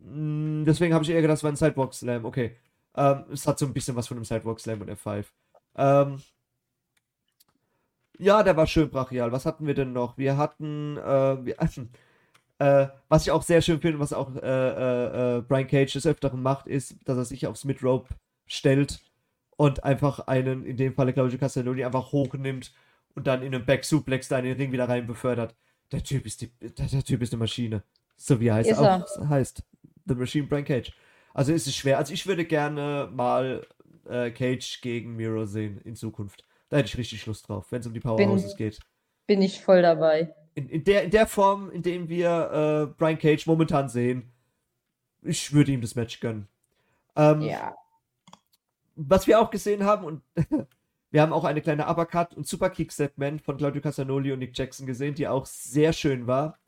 Hm, deswegen habe ich eher gedacht, es war ein Sidewalk Slam. Okay. Ähm, es hat so ein bisschen was von einem Sidewalk Slam und F5. Ähm, ja, der war schön brachial. Was hatten wir denn noch? Wir hatten, äh, wir, äh, was ich auch sehr schön finde, was auch äh, äh, äh, Brian Cage des Öfteren macht, ist, dass er sich aufs Mid-Rope stellt und einfach einen, in dem Falle Claudio Castagnoli, einfach hochnimmt und dann in einem Back-Suplex da in den Ring wieder rein befördert. Der Typ ist die, der, der Typ ist eine Maschine. So wie er heißt, auch, heißt. The Machine Brian Cage. Also ist es schwer. Also ich würde gerne mal äh, Cage gegen Miro sehen in Zukunft. Da hätte ich richtig Lust drauf, wenn es um die Powerhouses bin, geht. Bin ich voll dabei. In, in, der, in der Form, in dem wir äh, Brian Cage momentan sehen, ich würde ihm das Match gönnen. Ähm, ja. Was wir auch gesehen haben, und wir haben auch eine kleine Uppercut und Superkick Segment von Claudio Casanoli und Nick Jackson gesehen, die auch sehr schön war.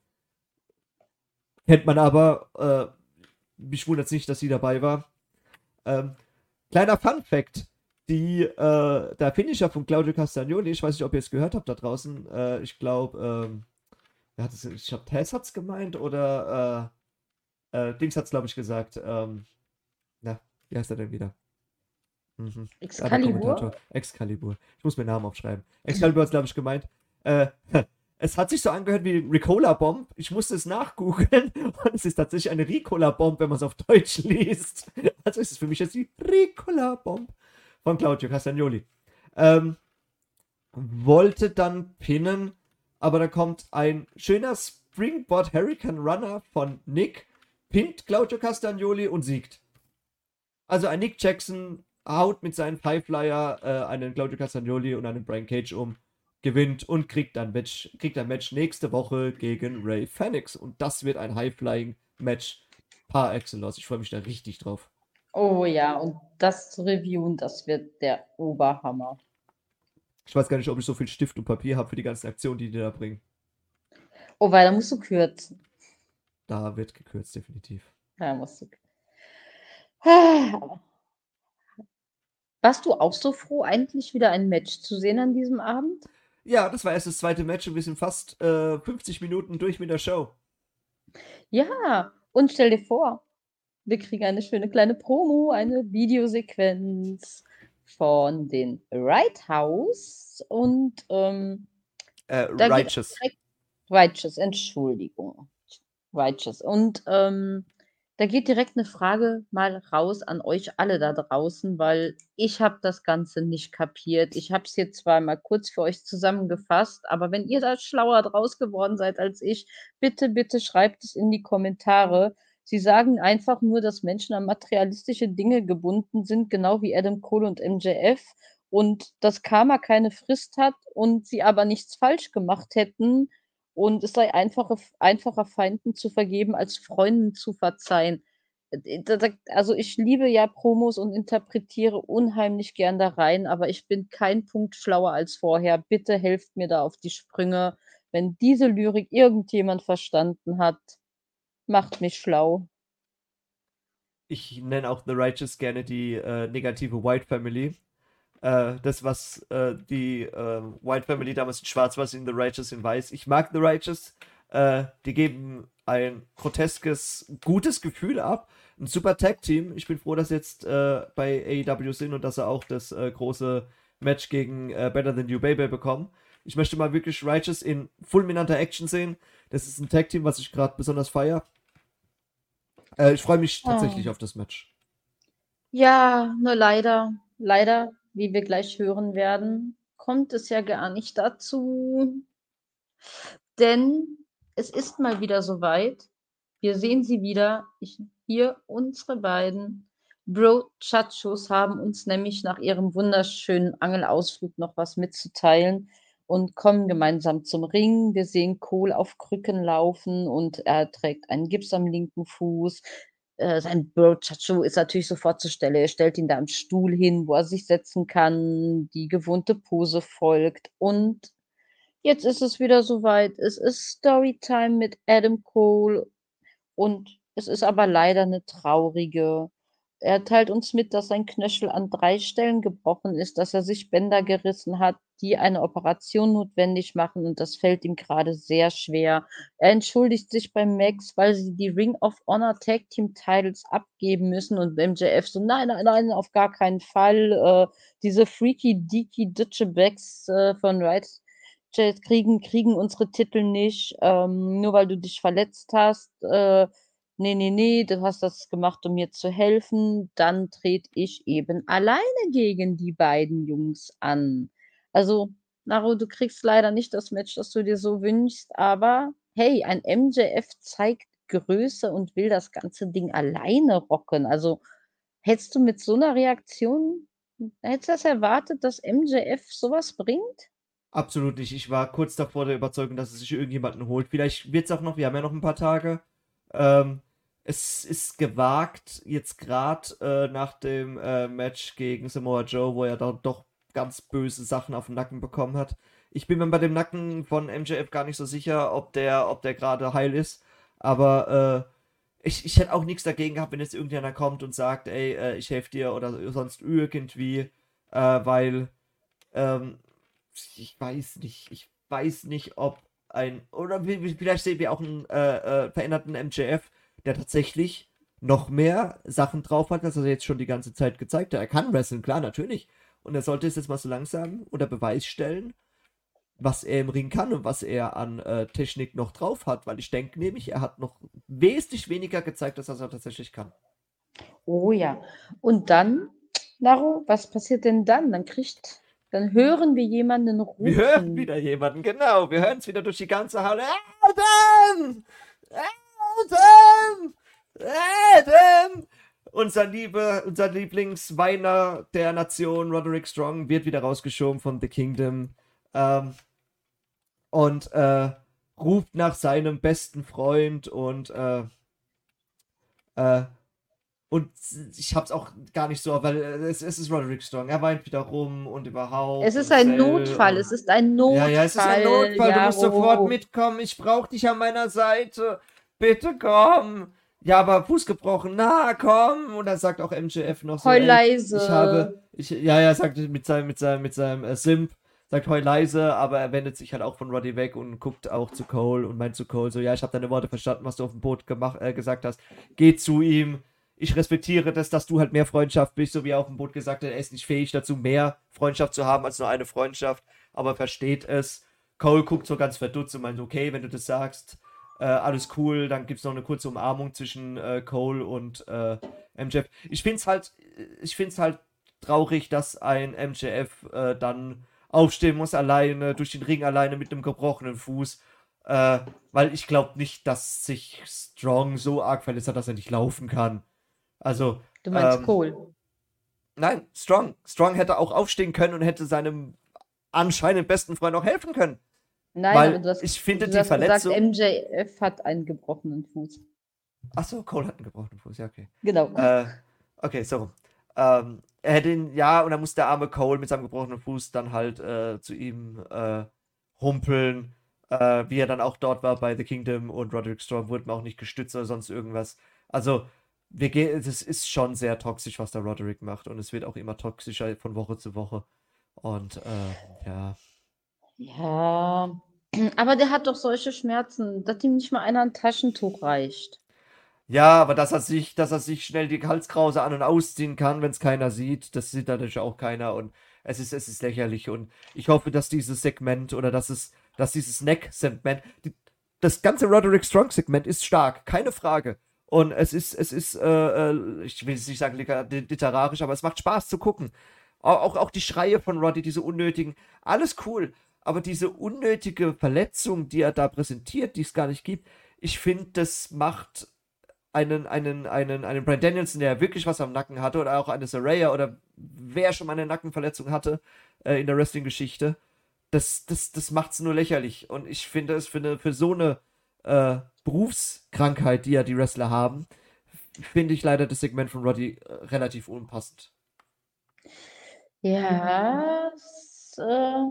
Kennt man aber, äh, mich wundert es nicht, dass sie dabei war. Ähm, kleiner Fun Fact: die, äh, der Finisher von Claudio Castagnoli, ich weiß nicht, ob ihr es gehört habt da draußen, äh, ich glaube, ähm, ich glaube, Tess hat es gemeint oder äh, äh, Dings hat es, glaube ich, gesagt. Ähm, na, wie heißt er denn wieder? Mhm. Excalibur? Excalibur. Ich muss meinen Namen aufschreiben. Excalibur hat es, glaube ich, gemeint. Äh, es hat sich so angehört wie Ricola Bomb. Ich musste es nachgoogeln und es ist tatsächlich eine Ricola Bomb, wenn man es auf Deutsch liest. Also ist es für mich jetzt die Ricola Bomb von Claudio Castagnoli. Ähm, wollte dann pinnen, aber da kommt ein schöner Springboard Hurricane Runner von Nick, pinnt Claudio Castagnoli und siegt. Also ein Nick Jackson haut mit seinem Highflyer äh, einen Claudio Castagnoli und einen Brian Cage um, gewinnt und kriegt ein Match, kriegt ein Match nächste Woche gegen Ray Phoenix. Und das wird ein High-Flying-Match par excellence. Ich freue mich da richtig drauf. Oh ja, und das zu reviewen, das wird der Oberhammer. Ich weiß gar nicht, ob ich so viel Stift und Papier habe für die ganzen Aktionen, die die da bringen. Oh, weil da musst du kürzen. Da wird gekürzt, definitiv. Da musst du. Warst du auch so froh, eigentlich wieder ein Match zu sehen an diesem Abend? Ja, das war erst das zweite Match und wir sind fast äh, 50 Minuten durch mit der Show. Ja, und stell dir vor, wir kriegen eine schöne kleine Promo, eine Videosequenz von den Right House und ähm, äh, Righteous. Righteous, Entschuldigung. Righteous. Und ähm, da geht direkt eine Frage mal raus an euch alle da draußen, weil ich habe das Ganze nicht kapiert. Ich habe es jetzt zwar mal kurz für euch zusammengefasst, aber wenn ihr da schlauer draus geworden seid als ich, bitte, bitte schreibt es in die Kommentare. Sie sagen einfach nur, dass Menschen an materialistische Dinge gebunden sind, genau wie Adam Cole und MJF und dass Karma keine Frist hat und sie aber nichts falsch gemacht hätten und es sei einfacher, einfacher Feinden zu vergeben, als Freunden zu verzeihen. Äh, also ich liebe ja Promos und interpretiere unheimlich gern da rein, aber ich bin kein Punkt schlauer als vorher. Bitte helft mir da auf die Sprünge. Wenn diese Lyrik irgendjemand verstanden hat, macht mich schlau. Ich nenne auch The Righteous gerne die äh, negative White Family äh, das, was äh, die äh, White Family damals in Schwarz war, in The Righteous in Weiß. Ich mag The Righteous. Äh, die geben ein groteskes, gutes Gefühl ab. Ein super Tag-Team. Ich bin froh, dass jetzt äh, bei AEW sind und dass sie auch das große Match gegen Better Than You Baby bekommen. Ich möchte mal wirklich Righteous in fulminanter Action sehen. Das ist ein Tag-Team, was ich gerade besonders feiere. Ich freue mich tatsächlich oh. auf das Match. Ja, nur leider, leider wie wir gleich hören werden, kommt es ja gar nicht dazu. Denn es ist mal wieder soweit. Wir sehen sie wieder. Ich, hier unsere beiden Bro-Chachos haben uns nämlich nach ihrem wunderschönen Angelausflug noch was mitzuteilen und kommen gemeinsam zum Ring. Wir sehen Kohl auf Krücken laufen und er trägt einen Gips am linken Fuß. Äh, sein Chacho ist natürlich sofort zur Stelle. Er stellt ihn da am Stuhl hin, wo er sich setzen kann. Die gewohnte Pose folgt. Und jetzt ist es wieder soweit. Es ist Storytime mit Adam Cole. Und es ist aber leider eine traurige. Er teilt uns mit, dass sein Knöchel an drei Stellen gebrochen ist, dass er sich Bänder gerissen hat, die eine Operation notwendig machen und das fällt ihm gerade sehr schwer. Er entschuldigt sich bei Max, weil sie die Ring of Honor Tag Team Titles abgeben müssen und MJF so, nein, nein, nein, auf gar keinen Fall. Äh, diese freaky, deaky Ditchebacks äh, von Right kriegen, kriegen unsere Titel nicht, ähm, nur weil du dich verletzt hast. Äh, nee, nee, nee, du hast das gemacht, um mir zu helfen, dann trete ich eben alleine gegen die beiden Jungs an. Also, Naru, du kriegst leider nicht das Match, das du dir so wünschst, aber hey, ein MJF zeigt Größe und will das ganze Ding alleine rocken. Also, hättest du mit so einer Reaktion, hättest du das erwartet, dass MJF sowas bringt? Absolut nicht. Ich war kurz davor der Überzeugung, dass es sich irgendjemanden holt. Vielleicht wird es auch noch, wir haben ja noch ein paar Tage. Ähm, es ist gewagt, jetzt gerade äh, nach dem äh, Match gegen Samoa Joe, wo er da doch ganz böse Sachen auf den Nacken bekommen hat. Ich bin mir bei dem Nacken von MJF gar nicht so sicher, ob der, ob der gerade heil ist. Aber äh, ich, ich hätte auch nichts dagegen gehabt, wenn jetzt irgendjemand kommt und sagt, ey, äh, ich helfe dir oder sonst irgendwie, äh, weil ähm, ich weiß nicht, ich weiß nicht, ob ein, oder vielleicht sehen wir auch einen äh, äh, veränderten MJF, der tatsächlich noch mehr Sachen drauf hat, als er jetzt schon die ganze Zeit gezeigt hat. Er kann wresteln, klar, natürlich. Und er sollte es jetzt mal so langsam unter Beweis stellen, was er im Ring kann und was er an äh, Technik noch drauf hat, weil ich denke nämlich, er hat noch wesentlich weniger gezeigt, als er tatsächlich kann. Oh ja. Und dann, Naro, was passiert denn dann? Dann kriegt, dann hören wir jemanden rufen. Wir hören wieder jemanden, genau. Wir hören es wieder durch die ganze Halle. Adam! Adam! Adam! Unser, Liebe, unser Lieblingsweiner der Nation, Roderick Strong, wird wieder rausgeschoben von The Kingdom. Ähm, und äh, ruft nach seinem besten Freund und äh, äh, und ich hab's auch gar nicht so, weil es, es ist Roderick Strong. Er weint wieder rum und überhaupt. Es ist ein Notfall. Es ist ein Notfall. Ja, ja, es ist ein Notfall. Ja, du musst oh. sofort mitkommen. Ich brauch dich an meiner Seite. Bitte komm ja, aber Fuß gebrochen, na komm. Und dann sagt auch MJF noch so. Heul leise. Ich habe, ich, ja, ja, sagt mit seinem, mit seinem, mit seinem äh, Simp, sagt heul leise, aber er wendet sich halt auch von Roddy weg und guckt auch zu Cole und meint zu Cole so, ja, ich habe deine Worte verstanden, was du auf dem Boot gemacht, äh, gesagt hast. Geh zu ihm. Ich respektiere das, dass du halt mehr Freundschaft bist, so wie er auf dem Boot gesagt hat, er ist nicht fähig dazu, mehr Freundschaft zu haben als nur eine Freundschaft, aber versteht es Cole guckt so ganz verdutzt und meint, okay, wenn du das sagst, äh, alles cool, dann gibt es noch eine kurze Umarmung zwischen äh, Cole und äh, MJF. Ich finde es halt, ich finde halt traurig, dass ein MJF äh, dann aufstehen muss alleine, durch den Ring alleine mit einem gebrochenen Fuß. Äh, weil ich glaube nicht, dass sich Strong so arg verletzt hat, dass er nicht laufen kann. Also. Du meinst ähm, Cole? Nein, Strong. Strong hätte auch aufstehen können und hätte seinem anscheinend besten Freund auch helfen können. Nein, Weil aber du hast, ich finde du die hast Verletzung. gesagt, MJF hat einen gebrochenen Fuß. Achso, Cole hat einen gebrochenen Fuß, ja, okay. Genau. Äh, okay, so. Ähm, er hätte ihn, ja, und dann muss der arme Cole mit seinem gebrochenen Fuß dann halt äh, zu ihm äh, humpeln, äh, wie er dann auch dort war bei The Kingdom und Roderick Strong wurde mir auch nicht gestützt oder sonst irgendwas. Also, wir gehen, es ist schon sehr toxisch, was der Roderick macht und es wird auch immer toxischer von Woche zu Woche. Und äh, ja. Ja, aber der hat doch solche Schmerzen, dass ihm nicht mal einer ein Taschentuch reicht. Ja, aber dass er sich, dass er sich schnell die Halskrause an- und ausziehen kann, wenn es keiner sieht, das sieht natürlich auch keiner und es ist, es ist lächerlich und ich hoffe, dass dieses Segment oder dass es, dass dieses Neck-Segment, das ganze Roderick Strong-Segment ist stark, keine Frage. Und es ist, es ist, äh, äh ich will jetzt nicht sagen literarisch, aber es macht Spaß zu gucken. Auch, auch die Schreie von Roddy, diese unnötigen, alles cool. Aber diese unnötige Verletzung, die er da präsentiert, die es gar nicht gibt, ich finde, das macht einen, einen, einen, einen Brian Danielson, der wirklich was am Nacken hatte, oder auch eine Saraya oder wer schon mal eine Nackenverletzung hatte äh, in der Wrestling-Geschichte, das, das, das macht es nur lächerlich. Und ich finde es für, für so eine äh, Berufskrankheit, die ja die Wrestler haben, finde ich leider das Segment von Roddy äh, relativ unpassend. Ja, es äh,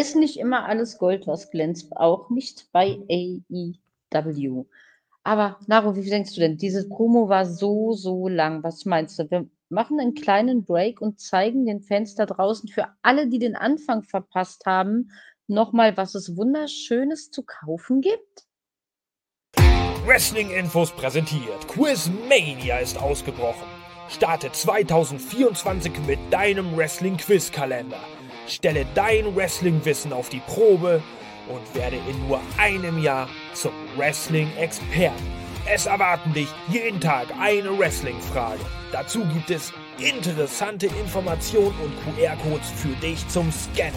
ist nicht immer alles Gold, was glänzt, auch nicht bei AEW. Aber Naro, wie denkst du denn? Dieses Promo war so, so lang. Was meinst du? Wir machen einen kleinen Break und zeigen den Fans da draußen für alle, die den Anfang verpasst haben, nochmal, was es Wunderschönes zu kaufen gibt? Wrestling Infos präsentiert. Quizmania ist ausgebrochen. Starte 2024 mit deinem Wrestling Quizkalender. Stelle dein Wrestling-Wissen auf die Probe und werde in nur einem Jahr zum Wrestling-Experten. Es erwarten dich jeden Tag eine Wrestling-Frage. Dazu gibt es interessante Informationen und QR-Codes für dich zum Scannen.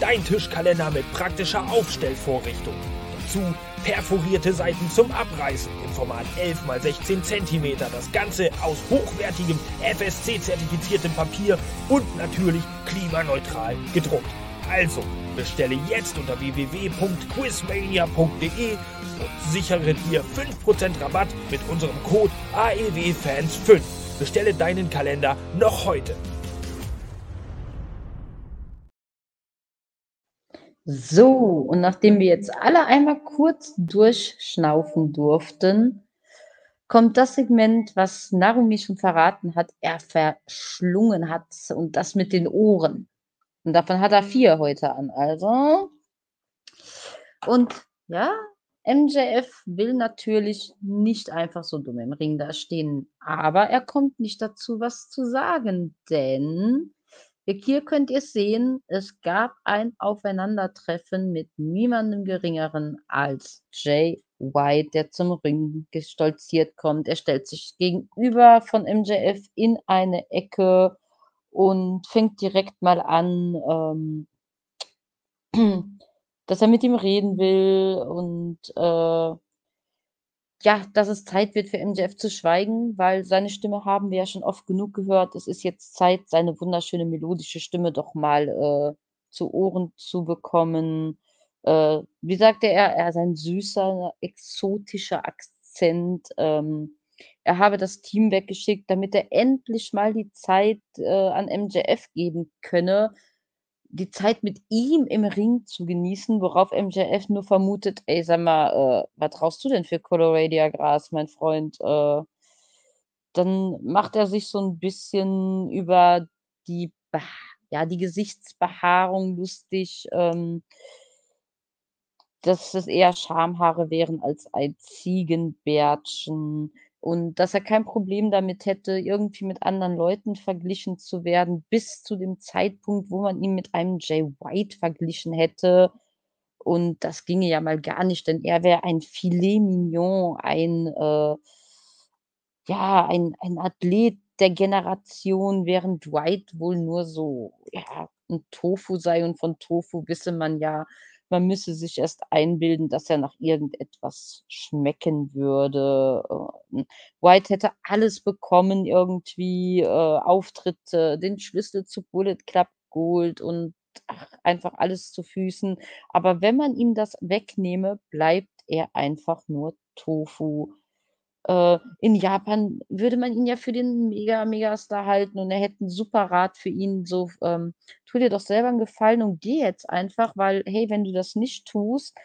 Dein Tischkalender mit praktischer Aufstellvorrichtung. Dazu perforierte Seiten zum Abreißen im Format 11 x 16 cm. Das Ganze aus hochwertigem FSC-zertifiziertem Papier und natürlich klimaneutral gedruckt. Also bestelle jetzt unter www.quizmania.de und sichere dir 5% Rabatt mit unserem Code AEWFans5. Bestelle deinen Kalender noch heute. So, und nachdem wir jetzt alle einmal kurz durchschnaufen durften, kommt das Segment, was Narumi schon verraten hat, er verschlungen hat und das mit den Ohren. Und davon hat er vier heute an. Also. Und ja, MJF will natürlich nicht einfach so dumm im Ring da stehen, aber er kommt nicht dazu, was zu sagen, denn hier könnt ihr sehen, es gab ein Aufeinandertreffen mit niemandem Geringeren als Jay White, der zum Ring gestolziert kommt. Er stellt sich gegenüber von MJF in eine Ecke und fängt direkt mal an, ähm, dass er mit ihm reden will und äh, ja, dass es Zeit wird für MJF zu schweigen, weil seine Stimme haben wir ja schon oft genug gehört. Es ist jetzt Zeit, seine wunderschöne melodische Stimme doch mal äh, zu Ohren zu bekommen. Äh, wie sagte er, er ist ein süßer, exotischer Akzent. Ähm, er habe das Team weggeschickt, damit er endlich mal die Zeit äh, an MJF geben könne, die Zeit mit ihm im Ring zu genießen, worauf MJF nur vermutet, ey, sag mal, äh, was traust du denn für Coloradia Gras, mein Freund? Äh, dann macht er sich so ein bisschen über die, ja, die Gesichtsbehaarung lustig, ähm, dass es eher Schamhaare wären als ein Ziegenbärtchen. Und dass er kein Problem damit hätte, irgendwie mit anderen Leuten verglichen zu werden, bis zu dem Zeitpunkt, wo man ihn mit einem Jay White verglichen hätte. Und das ginge ja mal gar nicht, denn er wäre ein Filet mignon, ein, äh ja, ein ein Athlet der Generation, während Dwight wohl nur so, ja, 'n Tofu sei und von Tofu wisse man ja, man müsse sich erst einbilden, dass er nach irgendetwas schmecken würde. Ähm, White hätte alles bekommen irgendwie, äh, Auftritte, den Schlüssel zu Bullet Club Gold und ach, einfach alles zu Füßen. Aber wenn man ihm das wegnehme, bleibt er einfach nur Tofu. Äh, in Japan würde man ihn ja für den Mega Megastar halten und er hätte 'n super Rat für ihn, so ähm: „Tu dir doch selber 'n Gefallen und geh jetzt einfach, weil, hey, wenn du das nicht tust,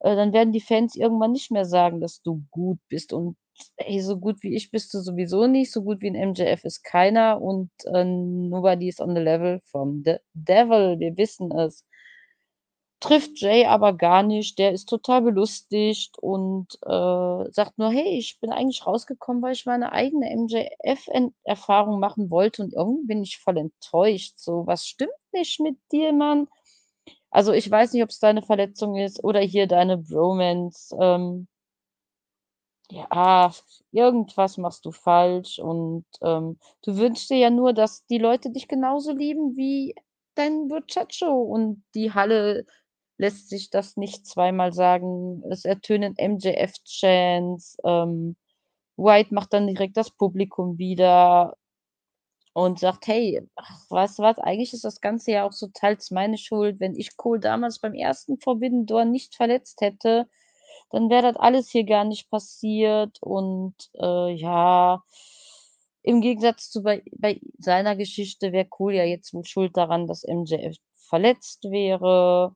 äh, dann werden die Fans irgendwann nicht mehr sagen, dass du gut bist. Und ey, so gut wie ich bist du sowieso nicht, so gut wie 'n MJF ist keiner. Und, äh, nobody is on the level from the devil, wir wissen es.“ Trifft Jay aber gar nicht. Der ist total belustigt und, äh, sagt nur: „Hey, ich bin eigentlich rausgekommen, weil ich meine eigene MJF-En Erfahrung machen wollte und irgendwie bin ich voll enttäuscht. So, was stimmt nicht mit dir, Mann?“ Also, ich weiß nicht, ob's deine Verletzung ist oder hier deine Bromance, ähm ja, irgendwas machst du falsch und, ähm, du wünschst dir ja nur, dass die Leute dich genauso lieben wie dein Muchacho und die Halle lässt sich das nicht zweimal sagen. Es ertönen MJF-Chants, ähm, White macht dann direkt das Publikum wieder und sagt: „Hey, ach, weißt was, eigentlich ist das Ganze ja auch so teils meine Schuld. Wenn ich Cole damals beim ersten Forbidden Door nicht verletzt hätte, dann wäre das alles hier gar nicht passiert.“ Und, äh, ja, im Gegensatz zu bei bei seiner Geschichte wäre Cole ja jetzt wohl schuld daran, dass MJF verletzt wäre.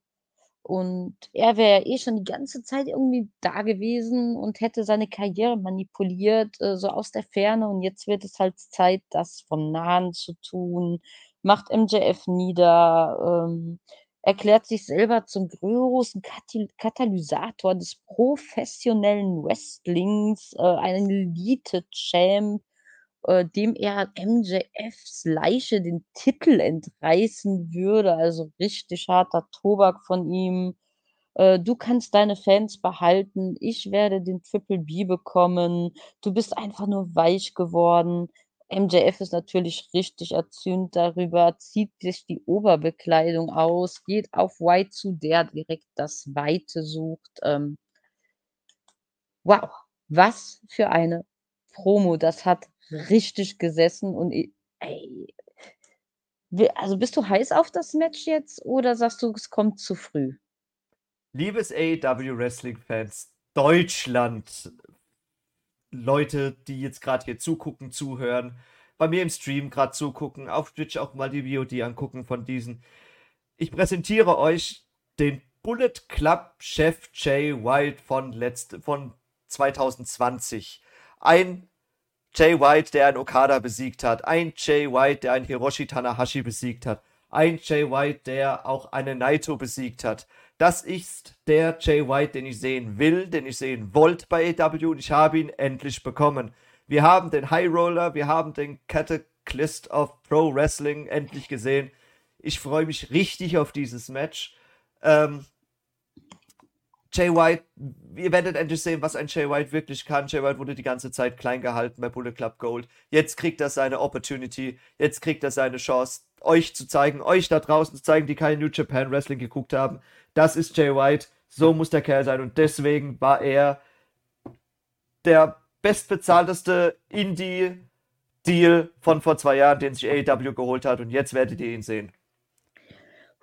Und er wäre eh schon die ganze Zeit irgendwie da gewesen und hätte seine Karriere manipuliert, äh, so aus der Ferne. Und jetzt wird es halt Zeit, das vom Nahen zu tun, macht MJF nieder, ähm, erklärt sich selber zum großen Katil Katalysator des professionellen Wrestlings, äh, ein Elite-Champ, äh, dem er MJFs Leiche den Titel entreißen würde. Also richtig harter Tobak von ihm. Äh, „Du kannst deine Fans behalten, ich werde den Triple B bekommen. Du bist einfach nur weich geworden.“ MJF ist natürlich richtig erzürnt darüber, zieht sich die Oberbekleidung aus, geht auf White zu, der direkt das Weite sucht. Ähm wow, was für eine Promo. Das hat richtig gesessen und ey, also, bist du heiß auf das Match jetzt oder sagst du, es kommt zu früh? Liebes AEW Wrestling-Fans, Deutschland, Leute, die jetzt gerade hier zugucken, zuhören, bei mir im Stream gerade zugucken, auf Twitch auch mal die VOD angucken von diesen. Ich präsentiere euch den Bullet Club Chef Jay White von letzt von 2020. Ein Jay White, der einen Okada besiegt hat. Ein Jay White, der einen Hiroshi Tanahashi besiegt hat. Ein Jay White, der auch einen Naito besiegt hat. Das ist der Jay White, den ich sehen will, den ich sehen wollte bei AW und ich habe ihn endlich bekommen. Wir haben den High Roller, wir haben den Cataclysm of Pro Wrestling endlich gesehen. Ich freue mich richtig auf dieses Match. Ähm, Jay White, ihr werdet endlich sehen, was ein Jay White wirklich kann. Jay White wurde die ganze Zeit klein gehalten bei Bullet Club Gold. Jetzt kriegt er seine Opportunity, jetzt kriegt er seine Chance, euch zu zeigen, euch da draußen zu zeigen, die kein New Japan Wrestling geguckt haben. Das ist Jay White, so muss der Kerl sein und deswegen war er der bestbezahlteste Indie-Deal von vor zwei Jahren, den sich AEW geholt hat und jetzt werdet ihr ihn sehen.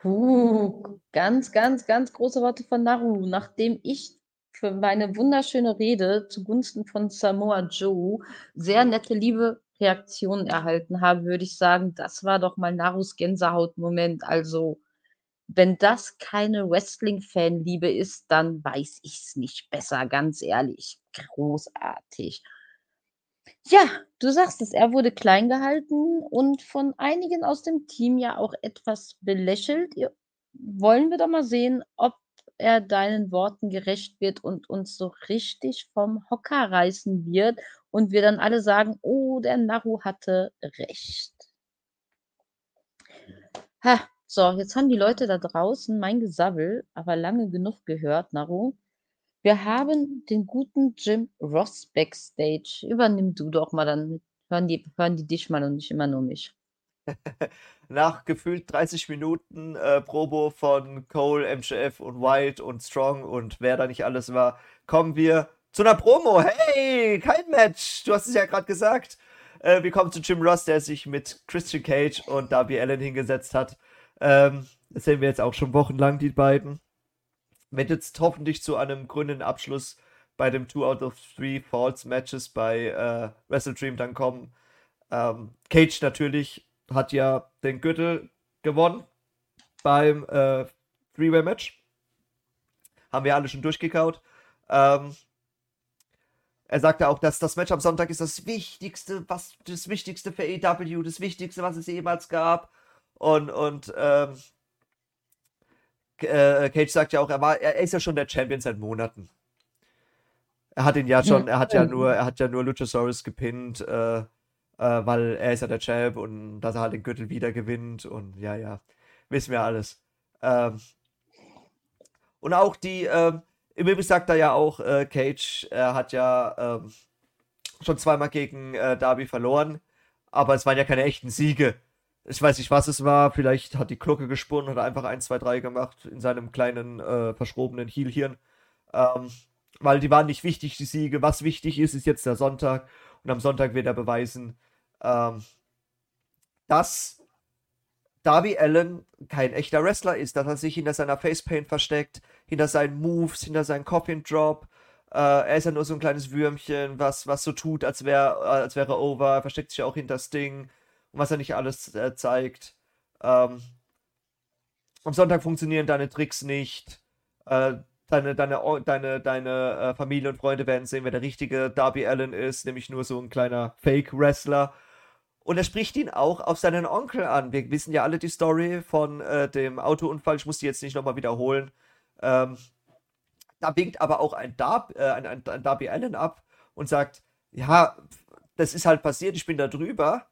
Uh, ganz, ganz, ganz große Worte von Naru. Nachdem ich für meine wunderschöne Rede zugunsten von Samoa Joe sehr nette, liebe Reaktionen erhalten habe, würde ich sagen, das war doch mal Narus Gänsehautmoment. Also, wenn das keine Wrestling-Fanliebe ist, dann weiß ich's nicht besser, ganz ehrlich. Großartig. Ja, du sagst es, er wurde klein gehalten und von einigen aus dem Team ja auch etwas belächelt. Wollen wir doch mal sehen, ob er deinen Worten gerecht wird und uns so richtig vom Hocker reißen wird und wir dann alle sagen, oh, der Naru hatte recht. Ha, so, jetzt haben die Leute da draußen mein Gesabbel aber lange genug gehört, Naru. Wir haben den guten Jim Ross backstage. Übernimm du doch mal, dann hören die, hören die dich mal und nicht immer nur mich. Nach gefühlt 30 Minuten äh, Probo von Cole, MJF und White und Strong und wer da nicht alles war, kommen wir zu einer Promo. Hey, kein Match. Du hast es ja gerade gesagt. Äh, wir kommen zu Jim Ross, der sich mit Christian Cage und Darby Allen hingesetzt hat. Ähm, das sehen wir jetzt auch schon wochenlang, die beiden. Wird jetzt hoffentlich zu einem grünen Abschluss bei dem Two out of Three Falls Matches bei äh, Wrestle Dream dann kommen. Ähm, Cage natürlich hat ja den Gürtel gewonnen beim äh, Three-Way-Match. Haben wir alle schon durchgekaut. Ähm, er sagte auch, dass das Match am Sonntag ist das Wichtigste, was das Wichtigste für AEW, das Wichtigste, was es jemals gab. Und, und ähm, äh, Cage sagt ja auch, er, war, er ist ja schon der Champion seit Monaten. Er hat ihn ja schon, er hat ja nur, er hat ja nur Luchasaurus gepinnt, äh, äh, weil er ist ja der Champ und dass er halt den Gürtel wieder gewinnt und ja, ja, wissen wir alles. Ähm, und auch die, ähm, im Übrigen sagt er ja auch, äh, Cage, er hat ja ähm, schon zweimal gegen äh, Darby verloren, aber es waren ja keine echten Siege. Ich weiß nicht, was es war. Vielleicht hat die Glocke gesponnen oder einfach 1, 2, 3 gemacht in seinem kleinen, äh, verschrobenen Heel-Hirn. Ähm, weil die waren nicht wichtig, die Siege. Was wichtig ist, ist jetzt der Sonntag. Und am Sonntag wird er beweisen, ähm, dass Darby Allen kein echter Wrestler ist, dass er sich hinter seiner Facepaint versteckt, hinter seinen Moves, hinter seinen Coffin Drop. Äh, er ist ja nur so ein kleines Würmchen, was, was so tut, als, wär, als wäre er over, er versteckt sich auch hinter Sting was er nicht alles äh, zeigt. Ähm, am Sonntag funktionieren deine Tricks nicht. Äh, deine, deine, deine, deine äh, Familie und Freunde werden sehen, wer der richtige Darby Allen ist, nämlich nur so ein kleiner Fake-Wrestler. Und er spricht ihn auch auf seinen Onkel an. Wir wissen ja alle die Story von äh, dem Autounfall. Ich muss die jetzt nicht nochmal wiederholen. Ähm, da winkt aber auch ein, Darb, äh, ein, ein, ein Darby Allen ab und sagt, ja, das ist halt passiert, ich bin da drüber.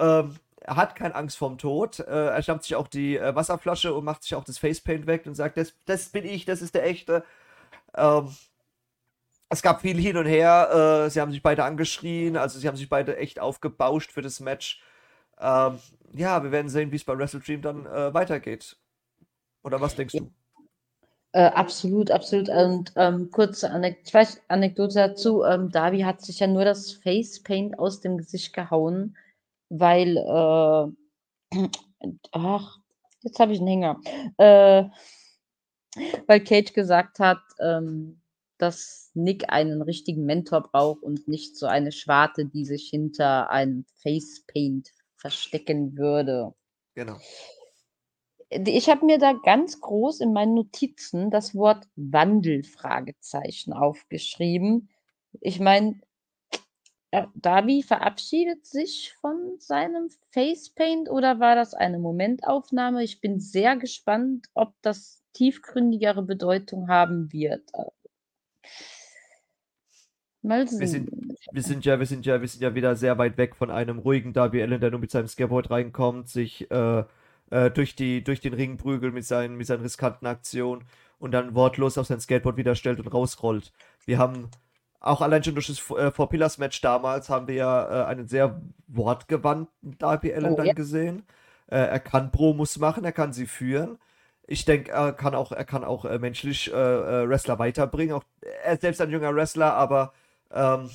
Ähm, er hat keine Angst vorm Tod. Äh, er schnappt sich auch die äh, Wasserflasche und macht sich auch das Facepaint weg und sagt, das, das bin ich, das ist der echte. Ähm, es gab viel hin und her. Äh, sie haben sich beide angeschrien, also sie haben sich beide echt aufgebauscht für das Match. Ähm, ja, wir werden sehen, wie es bei Wrestle Dream dann äh, weitergeht. Oder was denkst du? Äh, absolut, absolut. Und ähm, kurze Anek Anekdote dazu. Ähm, Darby hat sich ja nur das Facepaint aus dem Gesicht gehauen, weil, äh, ach, jetzt habe ich einen Hänger. Äh, weil Cage gesagt hat, ähm, dass Nick einen richtigen Mentor braucht und nicht so eine Schwarte, die sich hinter einem Facepaint verstecken würde. Genau. Ich habe mir da ganz groß in meinen Notizen das Wort Wandel Fragezeichen aufgeschrieben. Ich meine, Darby verabschiedet sich von seinem Facepaint oder war das eine Momentaufnahme? Ich bin sehr gespannt, ob das tiefgründigere Bedeutung haben wird. Mal sehen. Wir sind, wir sind ja, wir sind ja, wir sind ja wieder sehr weit weg von einem ruhigen Darby Allen, der nur mit seinem Skateboard reinkommt, sich äh, äh, durch, die, durch den Ring prügelt mit seinen, mit seinen riskanten Aktionen und dann wortlos auf sein Skateboard wieder stellt und rausrollt. Wir haben auch allein schon durch das äh, Four Pillars Match damals haben wir ja äh, einen sehr wortgewandten Darby Allen oh, dann ja. gesehen. Äh, er kann Promos machen, er kann sie führen ich denke, er kann auch, er kann auch äh, menschlich äh, äh, Wrestler weiterbringen. Auch, er ist selbst ein junger Wrestler, aber ähm,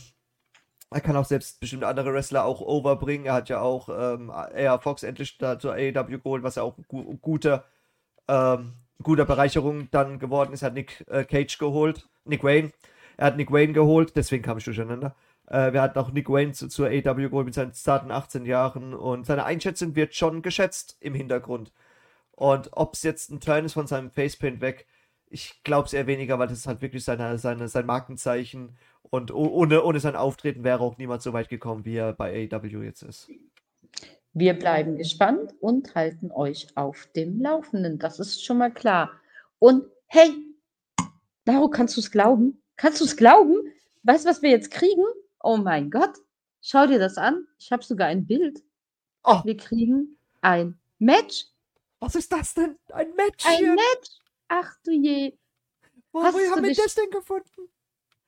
er kann auch selbst bestimmte andere Wrestler auch overbringen. Er hat ja auch ähm, AR Fox endlich da zur AEW geholt, was ja auch ein gu guter, ähm, guter Bereicherung dann geworden ist. Er hat Nick Cage geholt, Nick Wayne. Er hat Nick Wayne geholt, deswegen kam ich durcheinander. Äh, wir hatten auch Nick Wayne zu, zur AEW geholt mit seinen zarten 18 Jahren und seine Einschätzung wird schon geschätzt im Hintergrund. Und ob es jetzt ein Turn ist von seinem Facepaint weg, ich glaube es eher weniger, weil das ist halt wirklich seine, seine, sein Markenzeichen. Und ohne, ohne sein Auftreten wäre auch niemand so weit gekommen, wie er bei AEW jetzt ist. Wir bleiben gespannt und halten euch auf dem Laufenden. Das ist schon mal klar. Und hey, Naro, kannst du es glauben? Kannst du es glauben? Weißt du, was wir jetzt kriegen? Oh mein Gott, schau dir das an. Ich habe sogar ein Bild. Oh, Wir kriegen ein Match. was ist das denn? Ein Match Ein hier? Match. Ach du je. Wo, hast wo haben wir das denn gefunden?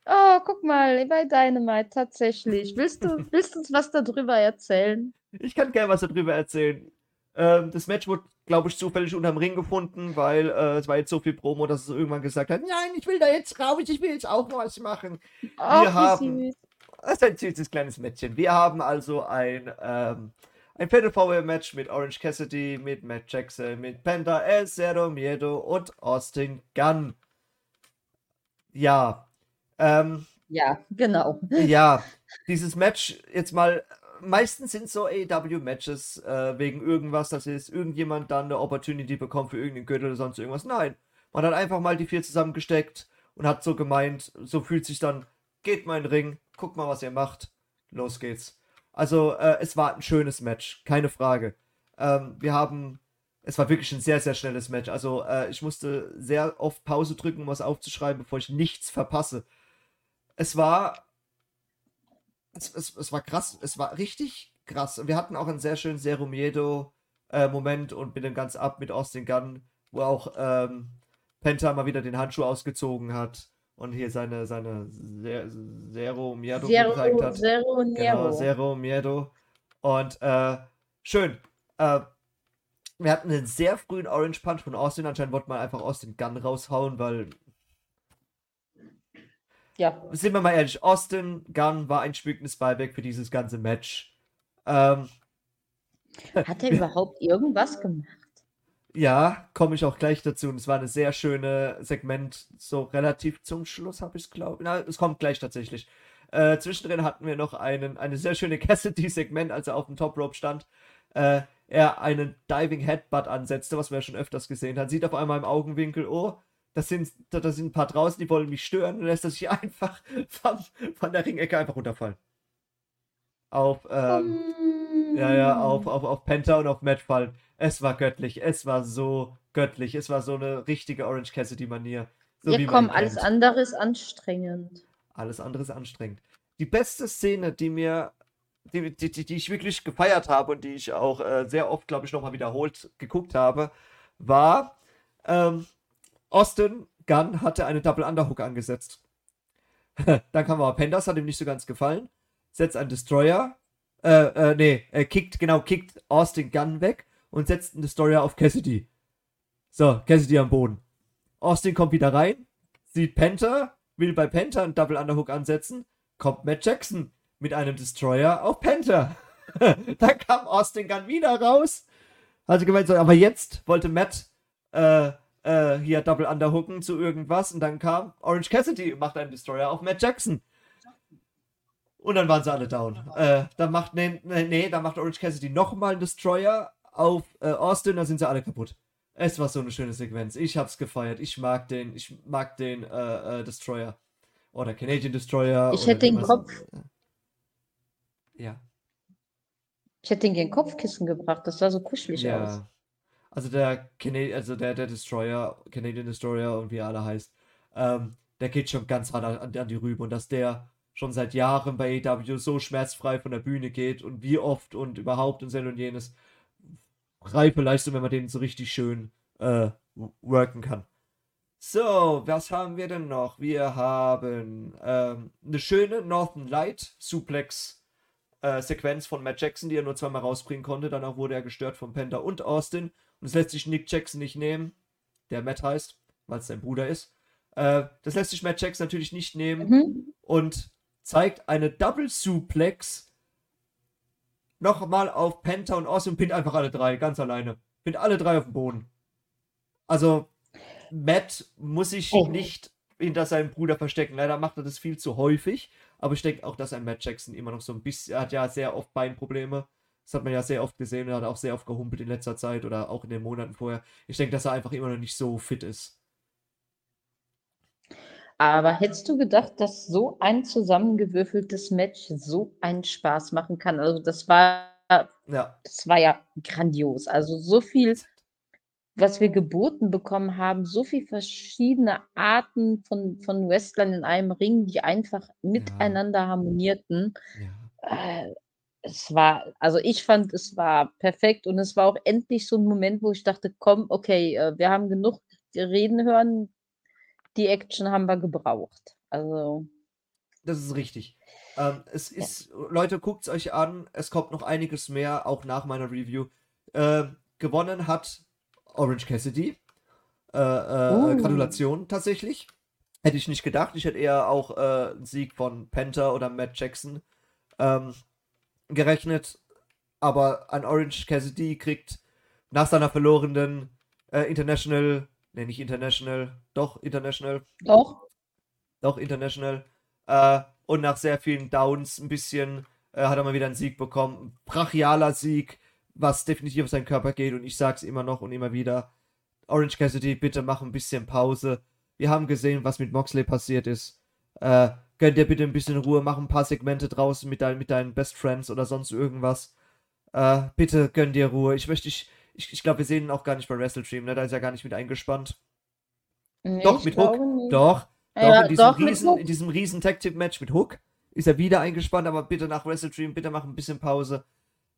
Oh, guck mal, bei Dynamite tatsächlich. Willst du, willst du uns was darüber erzählen? Ich kann gerne was darüber erzählen. Ähm, das Match wurde, glaube ich, zufällig unterm Ring gefunden, weil äh, es war jetzt so viel Promo, dass es irgendwann gesagt hat, nein, ich will da jetzt raus, ich will jetzt auch was machen. Ach, wie haben-. Das ist ein süßes kleines Mädchen. Wir haben also ein, ähm, ein Fatal Power Match mit Orange Cassidy, mit Matt Jackson, mit Penta, El Zero Miedo und Austin Gunn. Ja. Ähm, Ja, genau. ja, dieses Match jetzt mal. Meistens sind so AEW-Matches äh, wegen irgendwas, dass jetzt irgendjemand dann eine Opportunity bekommt für irgendeinen Gürtel oder sonst irgendwas. Nein, man hat einfach mal die vier zusammengesteckt und hat so gemeint, so fühlt sich dann, geht mal in den Ring, guck mal, was ihr macht, los geht's. Also, äh, es war ein schönes Match, keine Frage. Ähm, wir haben, es war wirklich ein sehr, sehr schnelles Match. Also, äh, ich musste sehr oft Pause drücken, um was aufzuschreiben, bevor ich nichts verpasse. Es war es, es, es war krass, es war richtig krass. Wir hatten auch einen sehr schönen Zero Miedo äh, Moment und mit dem ganz ab mit Austin Gunn, wo auch ähm, Penta mal wieder den Handschuh ausgezogen hat und hier seine, seine Ze- Zero Miedo gezeigt Zero, hat. Zero Genau. Zero Miedo. Und äh, schön. Äh, wir hatten einen sehr frühen Orange Punch von Austin. Anscheinend wollte man einfach Austin Gunn raushauen, weil Ja, sind wir mal ehrlich, Austin Gunn war ein schmückendes Beiwerk für dieses ganze Match. Ähm, hat er überhaupt irgendwas gemacht? ja, komme ich auch gleich dazu. Und es war eine sehr schöne Segment, so relativ zum Schluss habe ich es glaube Na, es kommt gleich tatsächlich. Äh, zwischendrin hatten wir noch einen, eine sehr schöne Cassidy-Segment, als er auf dem Top Rope stand. Äh, er einen Diving Headbutt ansetzte, was wir ja schon öfters gesehen haben. Sieht auf einmal im Augenwinkel, oh, das sind, da, da sind ein paar draußen, die wollen mich stören. Und lässt er sich einfach von, von der Ringecke einfach runterfallen. Auf, ähm, ja, ja, auf, auf, auf Penta und auf Matt fallen. Es war göttlich. Es war so göttlich. Es war so eine richtige Orange Cassidy-Manier. So Ja, komm, alles kennt. andere ist anstrengend. Alles andere ist anstrengend. Die beste Szene, die mir, die, die, die, die ich wirklich gefeiert habe und die ich auch äh, sehr oft, glaube ich, nochmal wiederholt geguckt habe, war, ähm, Austin Gunn hatte eine Double Underhook angesetzt. Dann kam aber Pendas, hat ihm nicht so ganz gefallen. Setzt einen Destroyer, äh, äh, nee, er kickt, genau, kickt Austin Gunn weg und setzt einen Destroyer auf Cassidy. So, Cassidy am Boden. Austin kommt wieder rein, sieht Penta, will bei Penta einen Double Underhook ansetzen, kommt Matt Jackson mit einem Destroyer auf Penta. Dann kam Austin Gunn wieder raus. Hatte gemeint, so, aber jetzt wollte Matt äh, äh, hier Double Underhooken zu irgendwas und dann kam Orange Cassidy und macht einen Destroyer auf Matt Jackson. Und dann waren sie alle down. Äh, dann macht, nee, nee, nee, dann macht Orange Cassidy nochmal einen Destroyer auf äh, Austin, dann sind sie alle kaputt. Es war so eine schöne Sequenz. Ich hab's gefeiert. Ich mag den, ich mag den äh, äh, Destroyer. Oder Canadian Destroyer. Ich hätte den Kopf- Ja. Ich hätte ihn gegen Kopfkissen gebracht, das sah so kuschelig aus. Also der Cana also der, der Destroyer, Canadian Destroyer und wie er alle heißt, ähm, der geht schon ganz hart an, an die Rübe und dass der schon seit Jahren bei AEW so schmerzfrei von der Bühne geht und wie oft und überhaupt und sein und jenes. Reife Leistung, wenn man den so richtig schön äh, worken kann. So, was haben wir denn noch? Wir haben ähm, eine schöne Northern Light Suplex äh, Sequenz von Matt Jackson, die er nur zweimal rausbringen konnte. Danach wurde er gestört von Penta und Austin. Und es lässt sich Nick Jackson nicht nehmen, der Matt heißt, weil es sein Bruder ist. Äh, das lässt sich Matt Jackson natürlich nicht nehmen Mhm. und zeigt eine Double Suplex nochmal auf Penta und Austin und pinnt einfach alle drei, ganz alleine. Pinnt alle drei auf den Boden. Also, Matt muss sich Oh. nicht hinter seinem Bruder verstecken. Leider macht er das viel zu häufig. Aber ich denke auch, dass ein Matt Jackson immer noch so ein bisschen, er hat ja sehr oft Beinprobleme. Das hat man ja sehr oft gesehen. Er hat auch sehr oft gehumpelt in letzter Zeit oder auch in den Monaten vorher. Ich denke, dass er einfach immer noch nicht so fit ist. Aber hättest du gedacht, dass so ein zusammengewürfeltes Match so einen Spaß machen kann? Also das war, Ja, das war ja grandios. Also so viel, was wir geboten bekommen haben, so viele verschiedene Arten von, von Wrestlern in einem Ring, die einfach miteinander harmonierten. Ja. Äh, es war, also ich fand, es war perfekt und es war auch endlich so ein Moment, wo ich dachte, komm, okay, äh, wir haben genug reden hören, die Action haben wir gebraucht. Also. Das ist richtig. Ähm, es ist, Leute, guckt es euch an, es kommt noch einiges mehr, auch nach meiner Review. Äh, gewonnen hat Orange Cassidy. Äh, äh, Uh. Gratulation tatsächlich. Hätte ich nicht gedacht. Ich hätte eher auch äh, einen Sieg von Penta oder Matt Jackson ähm, gerechnet. Aber ein Orange Cassidy kriegt nach seiner verlorenen äh, International, ne, nicht International, doch International, Doch. doch International. Äh, und nach sehr vielen Downs ein bisschen äh, hat er mal wieder einen Sieg bekommen. Brachialer Sieg, was definitiv auf seinen Körper geht. Und ich sag's immer noch und immer wieder. Orange Cassidy, bitte mach ein bisschen Pause. Wir haben gesehen, was mit Moxley passiert ist. Äh, gönn dir bitte ein bisschen Ruhe, mach ein paar Segmente draußen mit, dein, mit deinen Best Friends oder sonst irgendwas. Äh, bitte gönn dir Ruhe. Ich möchte dich. Ich, ich glaube, wir sehen ihn auch gar nicht bei Wrestle Dream, ne? Da ist er gar nicht mit eingespannt. Nee, Doch, mit Hook. nicht. Doch. Doch, Ja, in diesem doch, riesen, in diesem riesen Tag Team Match mit Hook ist er wieder eingespannt, aber bitte nach Wrestle Dream, bitte mach ein bisschen Pause.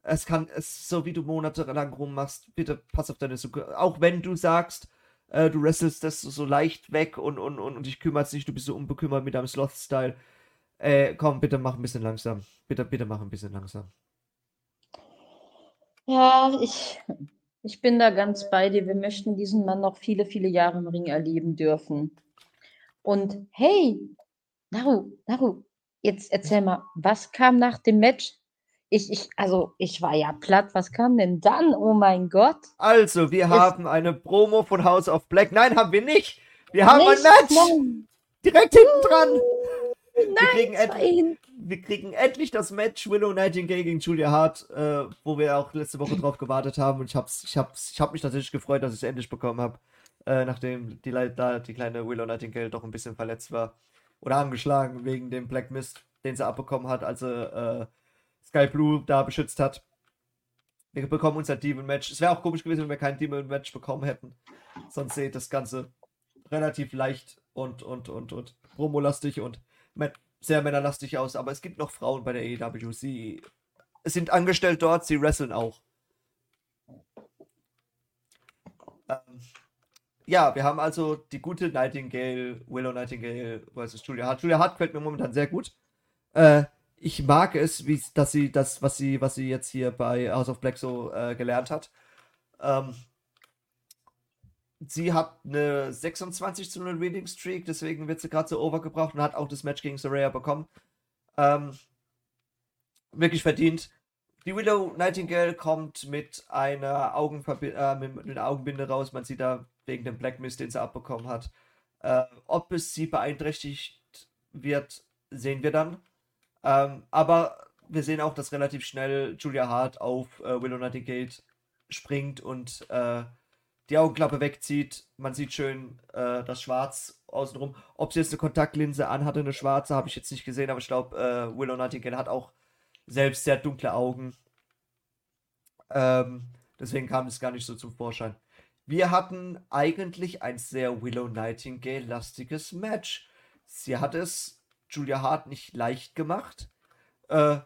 Es kann, es so wie du monatelang rummachst, bitte pass auf deine Suche. Auch wenn du sagst, äh, du wrestelst das so leicht weg und, und, und, und dich kümmerst nicht, du bist so unbekümmert mit deinem Sloth-Style. Äh, komm, bitte mach ein bisschen langsam. Bitte, bitte mach ein bisschen langsam. Ja, ich, ich bin da ganz bei dir. Wir möchten diesen Mann noch viele, viele Jahre im Ring erleben dürfen. Und hey, Naru, Naru, jetzt erzähl mal, was kam nach dem Match? Ich, ich, also ich war ja platt. Was kam denn dann? Oh mein Gott. Also, wir haben eine Promo von House of Black. Nein, haben wir nicht. Wir haben Nicht? ein Match. Nein. Direkt hinten dran. Nein, wir, kriegen hin- wir kriegen endlich das Match Willow Nightingale gegen Julia Hart, äh, wo wir auch letzte Woche drauf gewartet haben. Und ich hab's, ich hab's, ich hab mich tatsächlich gefreut, dass ich es endlich bekommen habe. Äh, nachdem die, da die kleine Willow Nightingale doch ein bisschen verletzt war. Oder angeschlagen wegen dem Black Mist, den sie abbekommen hat, als sie äh, Sky Blue da beschützt hat. Wir bekommen unser Demon Match. Es wäre auch komisch gewesen, wenn wir kein Demon Match bekommen hätten. Sonst seht das Ganze relativ leicht und, und, und, und promolastig und sehr männerlastig aus. Aber es gibt noch Frauen bei der AEW. Sie sind angestellt dort, sie wresteln auch. Ähm, ja, wir haben also die gute Nightingale, Willow Nightingale versus Julia Hart. Julia Hart gefällt mir momentan sehr gut. Äh, ich mag es, wie dass sie das, was sie, was sie jetzt hier bei House of Black so äh, gelernt hat. Ähm, sie hat eine 26 zu 0 Winning Streak, deswegen wird sie gerade so overgebracht und hat auch das Match gegen Soraya bekommen. Ähm, wirklich verdient. Die Willow Nightingale kommt mit einer Augenverbi äh, mit einer Augenbinde raus. Man sieht da wegen dem Black Mist, den sie abbekommen hat. Äh, ob es sie beeinträchtigt wird, sehen wir dann. Ähm, aber wir sehen auch, dass relativ schnell Julia Hart auf äh, Willow Nightingale springt und äh, die Augenklappe wegzieht. Man sieht schön äh, das Schwarz außenrum. Ob sie jetzt eine Kontaktlinse anhatte, eine schwarze, habe ich jetzt nicht gesehen, aber ich glaube, äh, Willow Nightingale hat auch selbst sehr dunkle Augen. Ähm, deswegen kam es gar nicht so zum Vorschein. Wir hatten eigentlich ein sehr Willow Nightingale-lastiges Match. Sie hat es Julia Hart nicht leicht gemacht. Äh,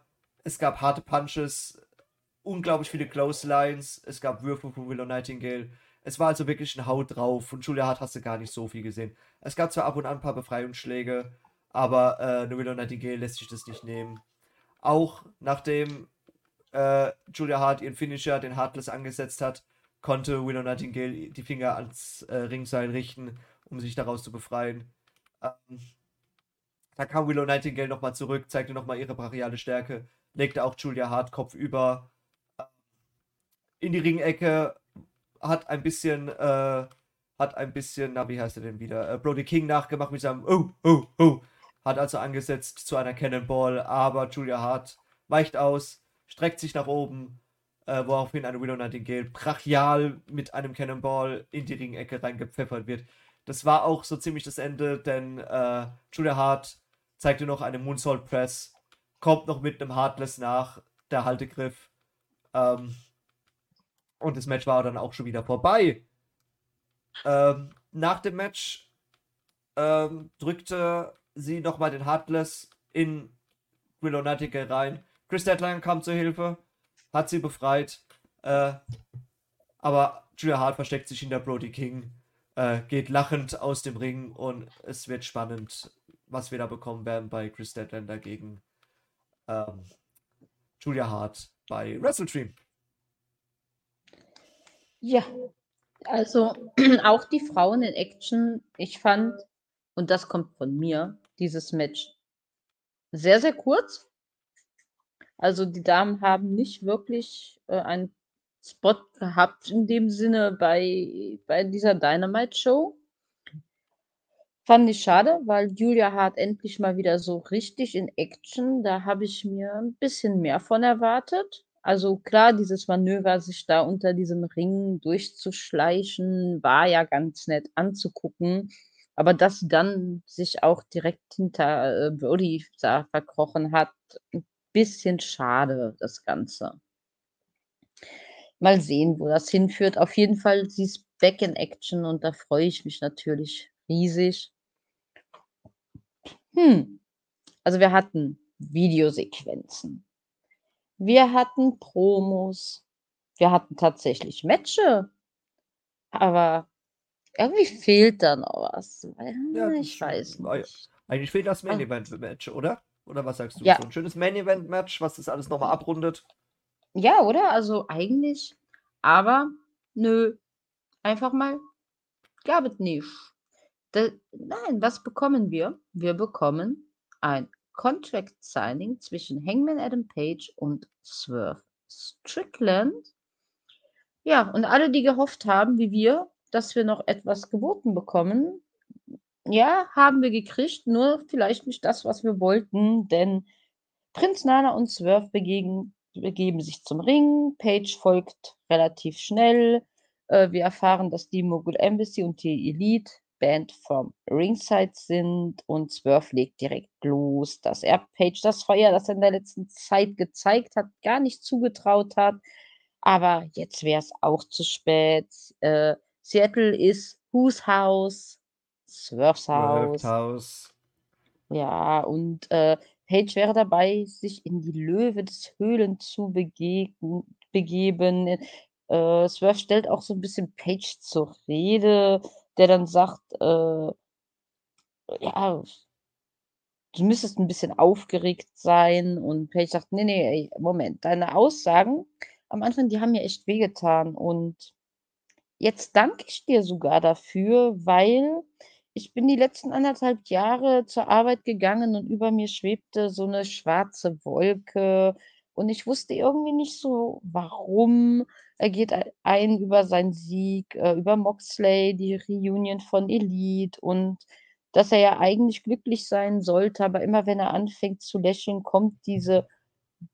es gab harte Punches, unglaublich viele Clotheslines, es gab Würfe von Willow Nightingale. Es war also wirklich ein Haut drauf. Von Julia Hart hast du gar nicht so viel gesehen. Es gab zwar ab und an ein paar Befreiungsschläge, aber äh, Willow Nightingale lässt sich das nicht nehmen. Auch nachdem äh, Julia Hart ihren Finisher, den Heartless, angesetzt hat, konnte Willow Nightingale die Finger ans äh, Ringseil richten, um sich daraus zu befreien. Ähm, da kam Willow Nightingale nochmal zurück, zeigte nochmal ihre brachiale Stärke, legte auch Julia Hart Kopf über in die Ringecke, hat ein bisschen, äh, hat ein bisschen, na, wie heißt er denn wieder? Äh, Brody King nachgemacht mit seinem Oh, oh, oh. Hat also angesetzt zu einer Cannonball, aber Julia Hart weicht aus, streckt sich nach oben, äh, woraufhin eine Willow Nightingale brachial mit einem Cannonball in die Ringecke reingepfeffert wird. Das war auch so ziemlich das Ende, denn äh, Julia Hart zeigte noch eine Moonsault Press, kommt noch mit einem Heartless nach, der Haltegriff. Ähm, und das Match war dann auch schon wieder vorbei. Ähm, nach dem Match ähm, drückte sie nochmal den Heartless in Willow Nightingale rein. Chris Deadline kam zur Hilfe, hat sie befreit. Äh, aber Julia Hart versteckt sich hinter Brody King, äh, geht lachend aus dem Ring und es wird spannend, was wir da bekommen werden bei Chris Deadlander gegen ähm, Julia Hart bei Wrestle Dream. Ja, also auch die Frauen in Action, ich fand, und das kommt von mir, dieses Match sehr, sehr kurz. Also die Damen haben nicht wirklich äh, einen Spot gehabt in dem Sinne bei, bei dieser Dynamite-Show. Fand ich schade, weil Julia Hart endlich mal wieder so richtig in Action. Da habe ich mir ein bisschen mehr von erwartet. Also klar, dieses Manöver, sich da unter diesem Ring durchzuschleichen, war ja ganz nett anzugucken. Aber dass sie dann sich auch direkt hinter äh, Brody da verkrochen hat, ein bisschen schade, das Ganze. Mal sehen, wo das hinführt. Auf jeden Fall, sie ist back in Action und da freue ich mich natürlich riesig. Hm. Also wir hatten Videosequenzen. Wir hatten Promos. Wir hatten tatsächlich Matches. Aber irgendwie fehlt da noch was. Ja, ich weiß nicht. Eigentlich fehlt das Main Event Match, oder? Oder was sagst du? Ja. So ein schönes Main Event Match, was das alles nochmal abrundet. Ja, oder? Also eigentlich. Aber nö. Einfach mal. Gab es nicht. Da, nein, was bekommen wir? Wir bekommen ein Contract Signing zwischen Hangman Adam Page und Swerve Strickland. Ja, und alle, die gehofft haben, wie wir, dass wir noch etwas geboten bekommen, ja, haben wir gekriegt, nur vielleicht nicht das, was wir wollten, denn Prinz Nana und Swerve begegen, begeben sich zum Ring, Page folgt relativ schnell. Äh, wir erfahren, dass die Mogul Embassy und die Elite Band vom Ringside sind und Swerve legt direkt los, dass er Page das Feuer, das er in der letzten Zeit gezeigt hat, gar nicht zugetraut hat. Aber jetzt wäre es auch zu spät. Äh, Seattle ist Whose House? Swerves Haus. Haus. Ja, und äh, Page wäre dabei, sich in die Löwe des Höhlen zu begeben. Äh, Swerve stellt auch so ein bisschen Page zur Rede, der dann sagt, äh, ja, du müsstest ein bisschen aufgeregt sein. Und Page sagt, nee, nee, Moment, deine Aussagen am Anfang, die haben mir echt wehgetan. Und jetzt danke ich dir sogar dafür, weil ich bin die letzten anderthalb Jahre zur Arbeit gegangen und über mir schwebte so eine schwarze Wolke und ich wusste irgendwie nicht so, warum. Er geht ein über seinen Sieg, äh, über Moxley, die Reunion von Elite und dass er ja eigentlich glücklich sein sollte, aber immer wenn er anfängt zu lächeln, kommt diese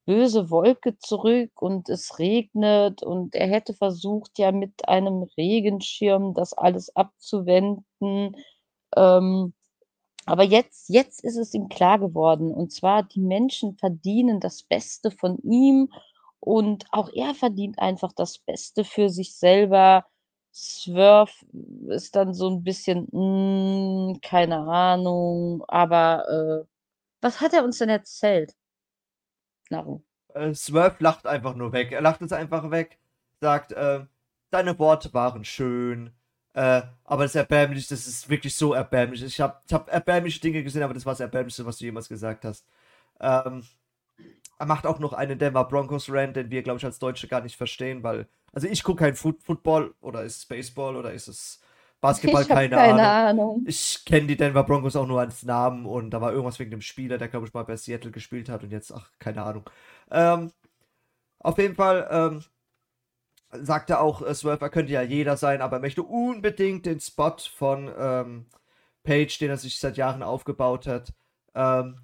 böse Wolke zurück und es regnet und er hätte versucht, ja mit einem Regenschirm das alles abzuwenden. Ähm, aber jetzt, jetzt ist es ihm klar geworden. Und zwar, die Menschen verdienen das Beste von ihm und auch er verdient einfach das Beste für sich selber. Swerve ist dann so ein bisschen, mh, hm, keine Ahnung, aber äh, was hat er uns denn erzählt? Naru. Äh, Swerve lacht einfach nur weg. Er lacht es einfach weg, sagt, äh, deine Worte waren schön, äh, aber das ist erbärmlich, das ist wirklich so erbärmlich. Ich habe ich hab erbärmliche Dinge gesehen, aber das war das Erbärmlichste, was du jemals gesagt hast. Ähm, er macht auch noch einen Denver Broncos Rant, den wir, glaube ich, als Deutsche gar nicht verstehen, weil, also ich gucke kein Foot Football oder ist es Baseball oder ist es Basketball, keine, keine, Ahnung. Ahnung. Ich kenne die Denver Broncos auch nur als Namen und da war irgendwas wegen dem Spieler, der, glaube ich, mal bei Seattle gespielt hat und jetzt, ach, keine Ahnung. Ähm, auf jeden Fall, ähm, sagte auch äh, Swerve, er könnte ja jeder sein, aber er möchte unbedingt den Spot von ähm, Page, den er sich seit Jahren aufgebaut hat. Ähm,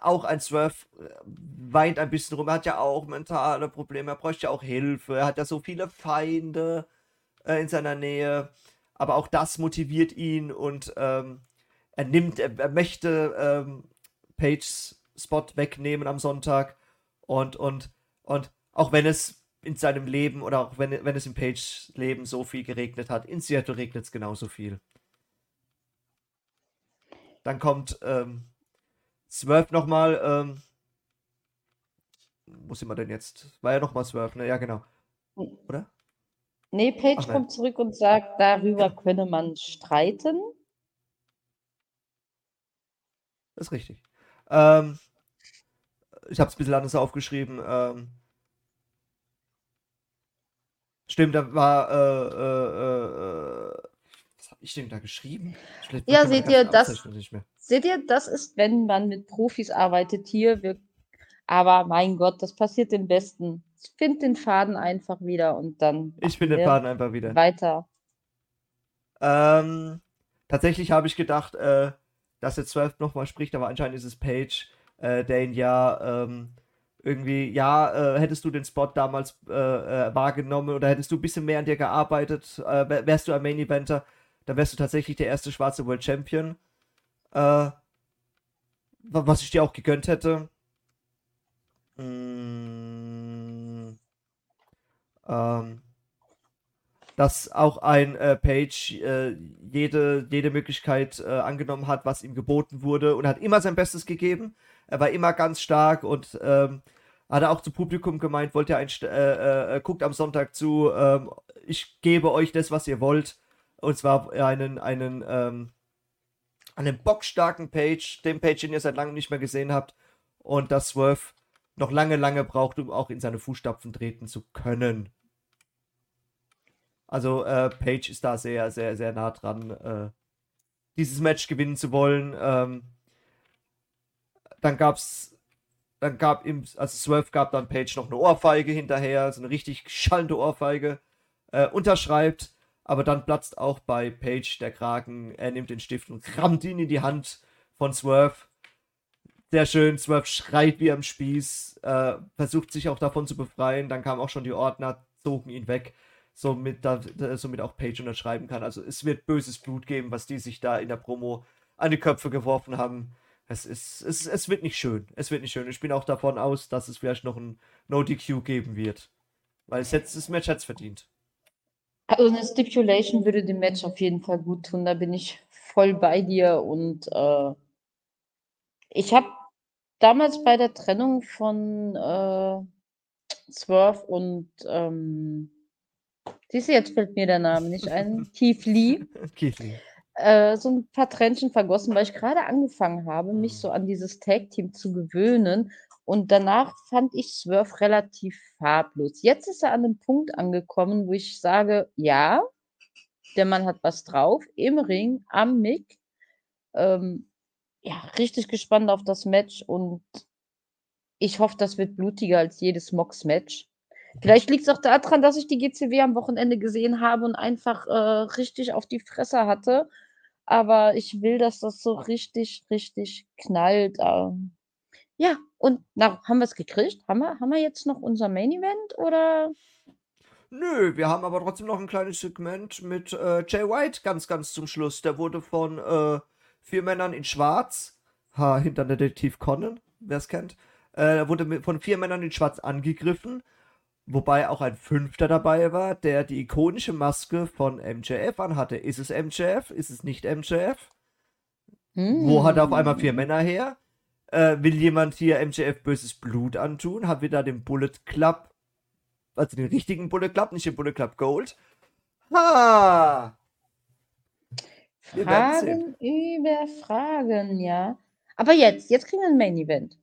auch ein Swerve äh, weint ein bisschen rum. Er hat ja auch mentale Probleme. Er bräuchte ja auch Hilfe. Er hat ja so viele Feinde äh, in seiner Nähe. Aber auch das motiviert ihn und ähm, er nimmt, er, er möchte ähm, Pages Spot wegnehmen am Sonntag. Und, und, und auch wenn es in seinem Leben oder auch wenn, wenn es im Page-Leben so viel geregnet hat. In Seattle regnet es genauso viel. Dann kommt ähm, Swerve nochmal. Ähm, wo sind wir denn jetzt? War ja nochmal Swerve, ne? Ja, genau. Oder? Nee, Page Ach, kommt zurück und sagt, darüber könne man streiten. Das ist richtig. Ähm, ich habe es ein bisschen anders aufgeschrieben. Ähm, stimmt, da war. Äh, äh, äh, was habe ich denn da geschrieben? Ja, finde ich seht ihr, das-. Seht ihr, das ist, wenn man mit Profis arbeitet hier. Wir, aber mein Gott, das passiert dem Besten. Find den Faden einfach wieder und dann Ich bin den. Faden einfach wieder. weiter. Ähm, tatsächlich habe ich gedacht, äh, dass jetzt 12 nochmal spricht, aber anscheinend ist es Page, äh, der ihn ja ähm, irgendwie, ja, äh, hättest du den Spot damals äh, äh, wahrgenommen oder hättest du ein bisschen mehr an dir gearbeitet, äh, wär- wärst du ein Main Eventer, dann wärst du tatsächlich der erste schwarze World Champion. Äh, wa- was ich dir auch gegönnt hätte. Mm, ähm, dass auch ein äh, Page jede, jede Möglichkeit angenommen hat, was ihm geboten wurde und hat immer sein Bestes gegeben. Er war immer ganz stark und ähm, hat er auch zum Publikum gemeint, wollt ihr ein, St- äh, äh, guckt am Sonntag zu, ähm, ich gebe euch das, was ihr wollt. Und zwar einen, einen, ähm, einen bockstarken Page, den Page, den ihr seit langem nicht mehr gesehen habt. Und dass Swerve noch lange, lange braucht, um auch in seine Fußstapfen treten zu können. Also äh, Page ist da sehr, sehr, sehr nah dran, äh, dieses Match gewinnen zu wollen. Ähm, dann gab's, dann gab ihm, also Swerve gab dann Page noch eine Ohrfeige hinterher, so eine richtig schallende Ohrfeige, äh, unterschreibt, aber dann platzt auch bei Page der Kragen, er nimmt den Stift und rammt ihn in die Hand von Swerve. Sehr schön, Swerve schreit wie am Spieß, äh, versucht sich auch davon zu befreien, dann kamen auch schon die Ordner, zogen ihn weg somit, da- somit auch Page unterschreiben kann. Also es wird böses Blut geben, was die sich da in der Promo an die Köpfe geworfen haben. Es ist, es, es wird nicht schön. Es wird nicht schön. Ich bin auch davon aus, dass es vielleicht noch ein No-DQ geben wird. Weil es jetzt, das Match hat es verdient. Also eine Stipulation würde dem Match auf jeden Fall gut tun. Da bin ich voll bei dir. Und äh, ich habe damals bei der Trennung von äh, Swerve und ähm, siehst du, jetzt fällt mir der Name nicht ein, Keith Lee, Keith Lee. Äh, so ein paar Tränchen vergossen, weil ich gerade angefangen habe, mich so an dieses Tag-Team zu gewöhnen. Und danach fand ich Swerve relativ farblos. Jetzt ist er an einem Punkt angekommen, wo ich sage, ja, der Mann hat was drauf, im Ring, am Mic. Ähm, ja, richtig gespannt auf das Match und ich hoffe, das wird blutiger als jedes Mox-Match. Vielleicht liegt es auch daran, dass ich die GCW am Wochenende gesehen habe und einfach äh, richtig auf die Fresse hatte. Aber ich will, dass das so richtig, richtig knallt. Ähm, ja, und na, haben wir es gekriegt? Haben wir, haben wir jetzt noch unser Main Event oder? Nö, wir haben aber trotzdem noch ein kleines Segment mit äh, Jay White ganz, ganz zum Schluss. Der wurde von äh, vier Männern in Schwarz, ha, hinter Detektiv Conan, wer es kennt, äh, wurde mit, von vier Männern in Schwarz angegriffen, wobei auch ein Fünfter dabei war, der die ikonische Maske von MJF anhatte. Ist es MJF? Ist es nicht MJF? Wo hat er auf einmal vier Hm. Männer her? Äh, will jemand hier MJF böses Blut antun? Hat wieder den Bullet Club, also den richtigen Bullet Club, nicht den Bullet Club Gold? Ha! Wir Fragen über Fragen, ja. Aber jetzt, jetzt kriegen wir ein Main Event.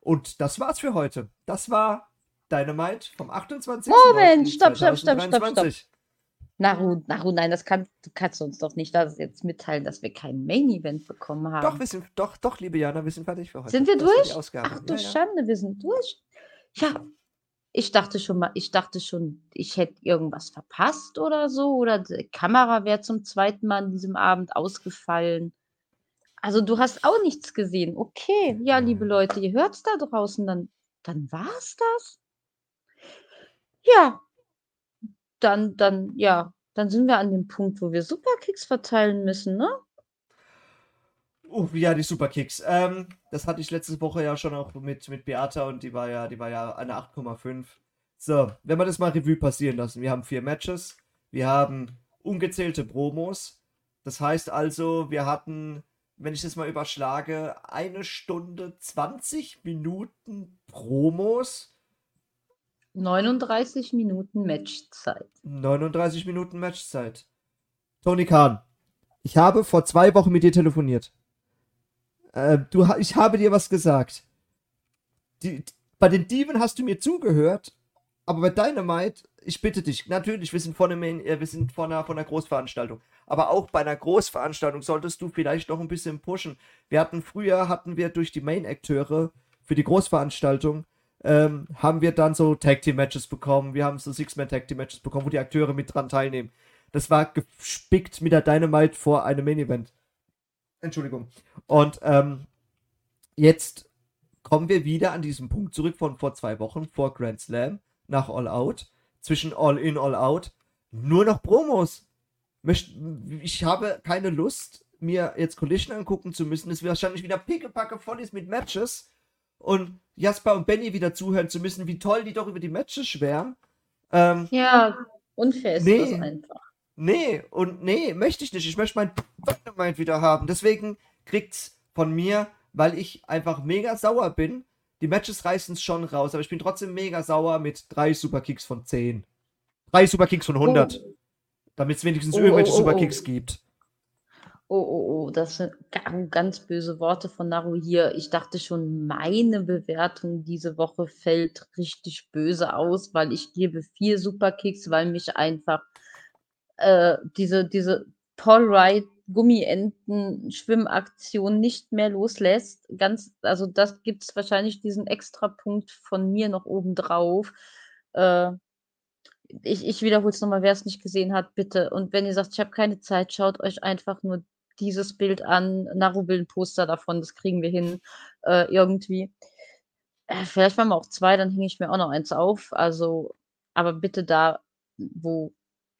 Und das war's für heute. Das war Dynamite vom 28. Moment, stopp, stopp, stopp, stopp, stopp. Naru, Naru, nein, das kann, du kannst uns doch nicht das jetzt mitteilen, dass wir kein Main Event bekommen haben. Doch, wir sind, doch, doch, liebe Jana, wir sind fertig für heute. Sind wir Das durch? Ach du Ja, ja. Schande, wir sind durch. Ja, ich dachte schon mal, ich dachte schon, ich hätte irgendwas verpasst oder so. Oder die Kamera wäre zum zweiten Mal an diesem Abend ausgefallen. Also du hast auch nichts gesehen. Okay, ja, liebe Leute, ihr hört es da draußen, dann, dann war es das. Ja, dann, dann, ja, dann sind wir an dem Punkt, wo wir Superkicks verteilen müssen, ne? Oh, ja, die Superkicks. Ähm, das hatte ich letzte Woche ja schon auch mit, mit Beata und die war ja, die war ja eine 8,5. So, wenn wir das mal Revue passieren lassen. Wir haben vier Matches, wir haben ungezählte Promos. Das heißt also, wir hatten, wenn ich das mal überschlage, eine Stunde 20 Minuten Promos. 39 Minuten Matchzeit. 39 Minuten Matchzeit. Tony Khan, ich habe vor zwei Wochen mit dir telefoniert. Äh, du, ich habe dir was gesagt. Die, bei den Dieben hast du mir zugehört, aber bei Dynamite, ich bitte dich, natürlich, wir sind vor, einem, äh, wir sind vor, einer, vor einer Großveranstaltung, aber auch bei einer Großveranstaltung solltest du vielleicht noch ein bisschen pushen. Wir hatten früher, hatten wir durch die Main-Akteure für die Großveranstaltung, ähm, haben wir dann so Tag-Team-Matches bekommen, wir haben so Six-Man-Tag-Team-Matches bekommen, wo die Akteure mit dran teilnehmen. Das war gespickt mit der Dynamite vor einem Main-Event. Entschuldigung. Und ähm, jetzt kommen wir wieder an diesen Punkt zurück von vor zwei Wochen, vor Grand Slam, nach All Out, zwischen All In, All Out. Nur noch Promos. Ich habe keine Lust, mir jetzt Collision angucken zu müssen. Es wird wahrscheinlich wieder pickepacke voll ist mit Matches. Und Jasper und Benny wieder zuhören zu müssen, wie toll die doch über die Matches schwärmen. Ähm, ja, unfair ist nee, das einfach. Nee, und nee, möchte ich nicht. Ich möchte mein Dynamite wieder haben. Deswegen kriegt's von mir, weil ich einfach mega sauer bin. Die Matches reißen es schon raus, aber ich bin trotzdem mega sauer mit drei Superkicks von 10. Drei Superkicks von 100. Oh. Damit es wenigstens oh, irgendwelche oh, oh, Superkicks gibt. Oh, oh, oh, das sind ganz böse Worte von Naru hier. Ich dachte schon, meine Bewertung diese Woche fällt richtig böse aus, weil ich gebe vier Superkicks, weil mich einfach äh, diese, diese Paul Wright Gummienten-Schwimmaktion nicht mehr loslässt. Ganz, also das gibt es wahrscheinlich diesen Extrapunkt von mir noch oben drauf. Äh, ich, ich wiederhole es nochmal, wer es nicht gesehen hat, bitte. Und wenn ihr sagt, ich habe keine Zeit, schaut euch einfach nur dieses Bild an. Naru will ein Poster davon, das kriegen wir hin äh, irgendwie. Äh, vielleicht waren wir auch zwei, dann hänge ich mir auch noch eins auf. Also, aber bitte da, wo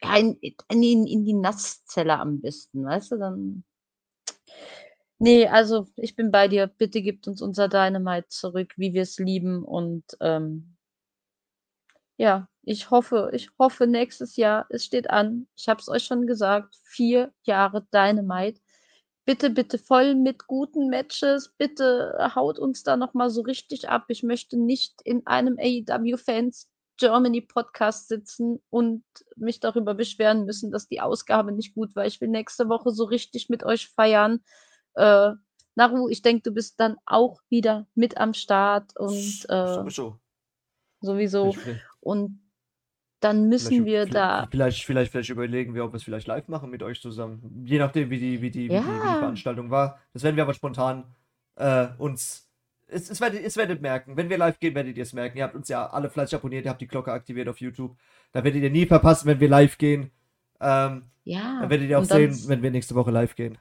ja, in, in, in die Nasszelle am besten, weißt du, dann. Nee, also ich bin bei dir. Bitte gebt uns unser Dynamite zurück, wie wir es lieben. Und ähm, ja, ich hoffe, ich hoffe nächstes Jahr, es steht an. Ich habe es euch schon gesagt, vier Jahre Dynamite. Bitte, bitte voll mit guten Matches. Bitte haut uns da nochmal so richtig ab. Ich möchte nicht in einem AEW-Fans Germany Podcast sitzen und mich darüber beschweren müssen, dass die Ausgabe nicht gut war. Ich will nächste Woche so richtig mit euch feiern. Äh, Naru, ich denke, du bist dann auch wieder mit am Start und äh, sowieso. Sowieso. Und dann müssen vielleicht, wir da. Vielleicht, vielleicht, vielleicht überlegen wir, ob wir es vielleicht live machen mit euch zusammen. Je nachdem, wie die, wie die, ja. wie die, wie die Veranstaltung war. Das werden wir aber spontan äh, uns es, es, werdet, es werdet merken, wenn wir live gehen, werdet ihr es merken. Ihr habt uns ja alle fleißig abonniert, ihr habt die Glocke aktiviert auf YouTube. Da werdet ihr nie verpassen, wenn wir live gehen. Ähm, ja. Dann werdet ihr auch sehen, wenn wir nächste Woche live gehen.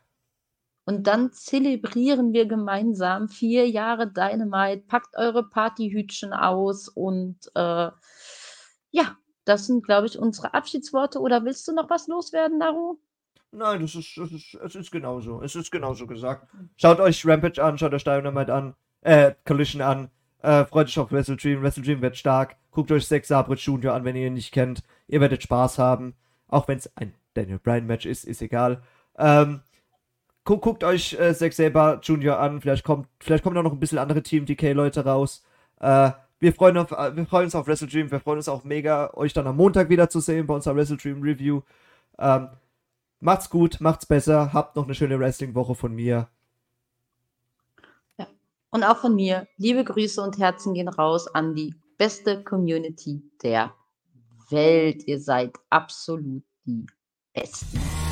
Und dann zelebrieren wir gemeinsam vier Jahre Dynamite. Packt eure Partyhütchen aus und äh, ja, das sind, glaube ich, unsere Abschiedsworte. Oder willst du noch was loswerden, Naru? Nein, das ist, das ist, es ist genauso. Es ist genauso gesagt. Schaut euch Rampage an, schaut euch Dynamite an äh, Collision an. Äh, freut euch auf Wrestle Dream. Wrestle Dream wird stark. Guckt euch Sex Sabre Junior an, wenn ihr ihn nicht kennt. Ihr werdet Spaß haben. Auch wenn es ein Daniel Bryan Match ist, ist egal. Ähm, gu guckt euch äh, Zack Saber Junior an. Vielleicht kommt, vielleicht kommen auch noch ein bisschen andere Team DK Leute raus. Äh, wir freuen, auf, äh, wir freuen uns auf Wrestle Dream. Wir freuen uns auch mega, euch dann am Montag wieder zu sehen bei unserer Wrestle Dream Review. Ähm, macht's gut, macht's besser. Habt noch eine schöne Wrestling-Woche von mir. Und auch von mir, liebe Grüße und Herzen gehen raus an die beste Community der Welt. Ihr seid absolut die Besten.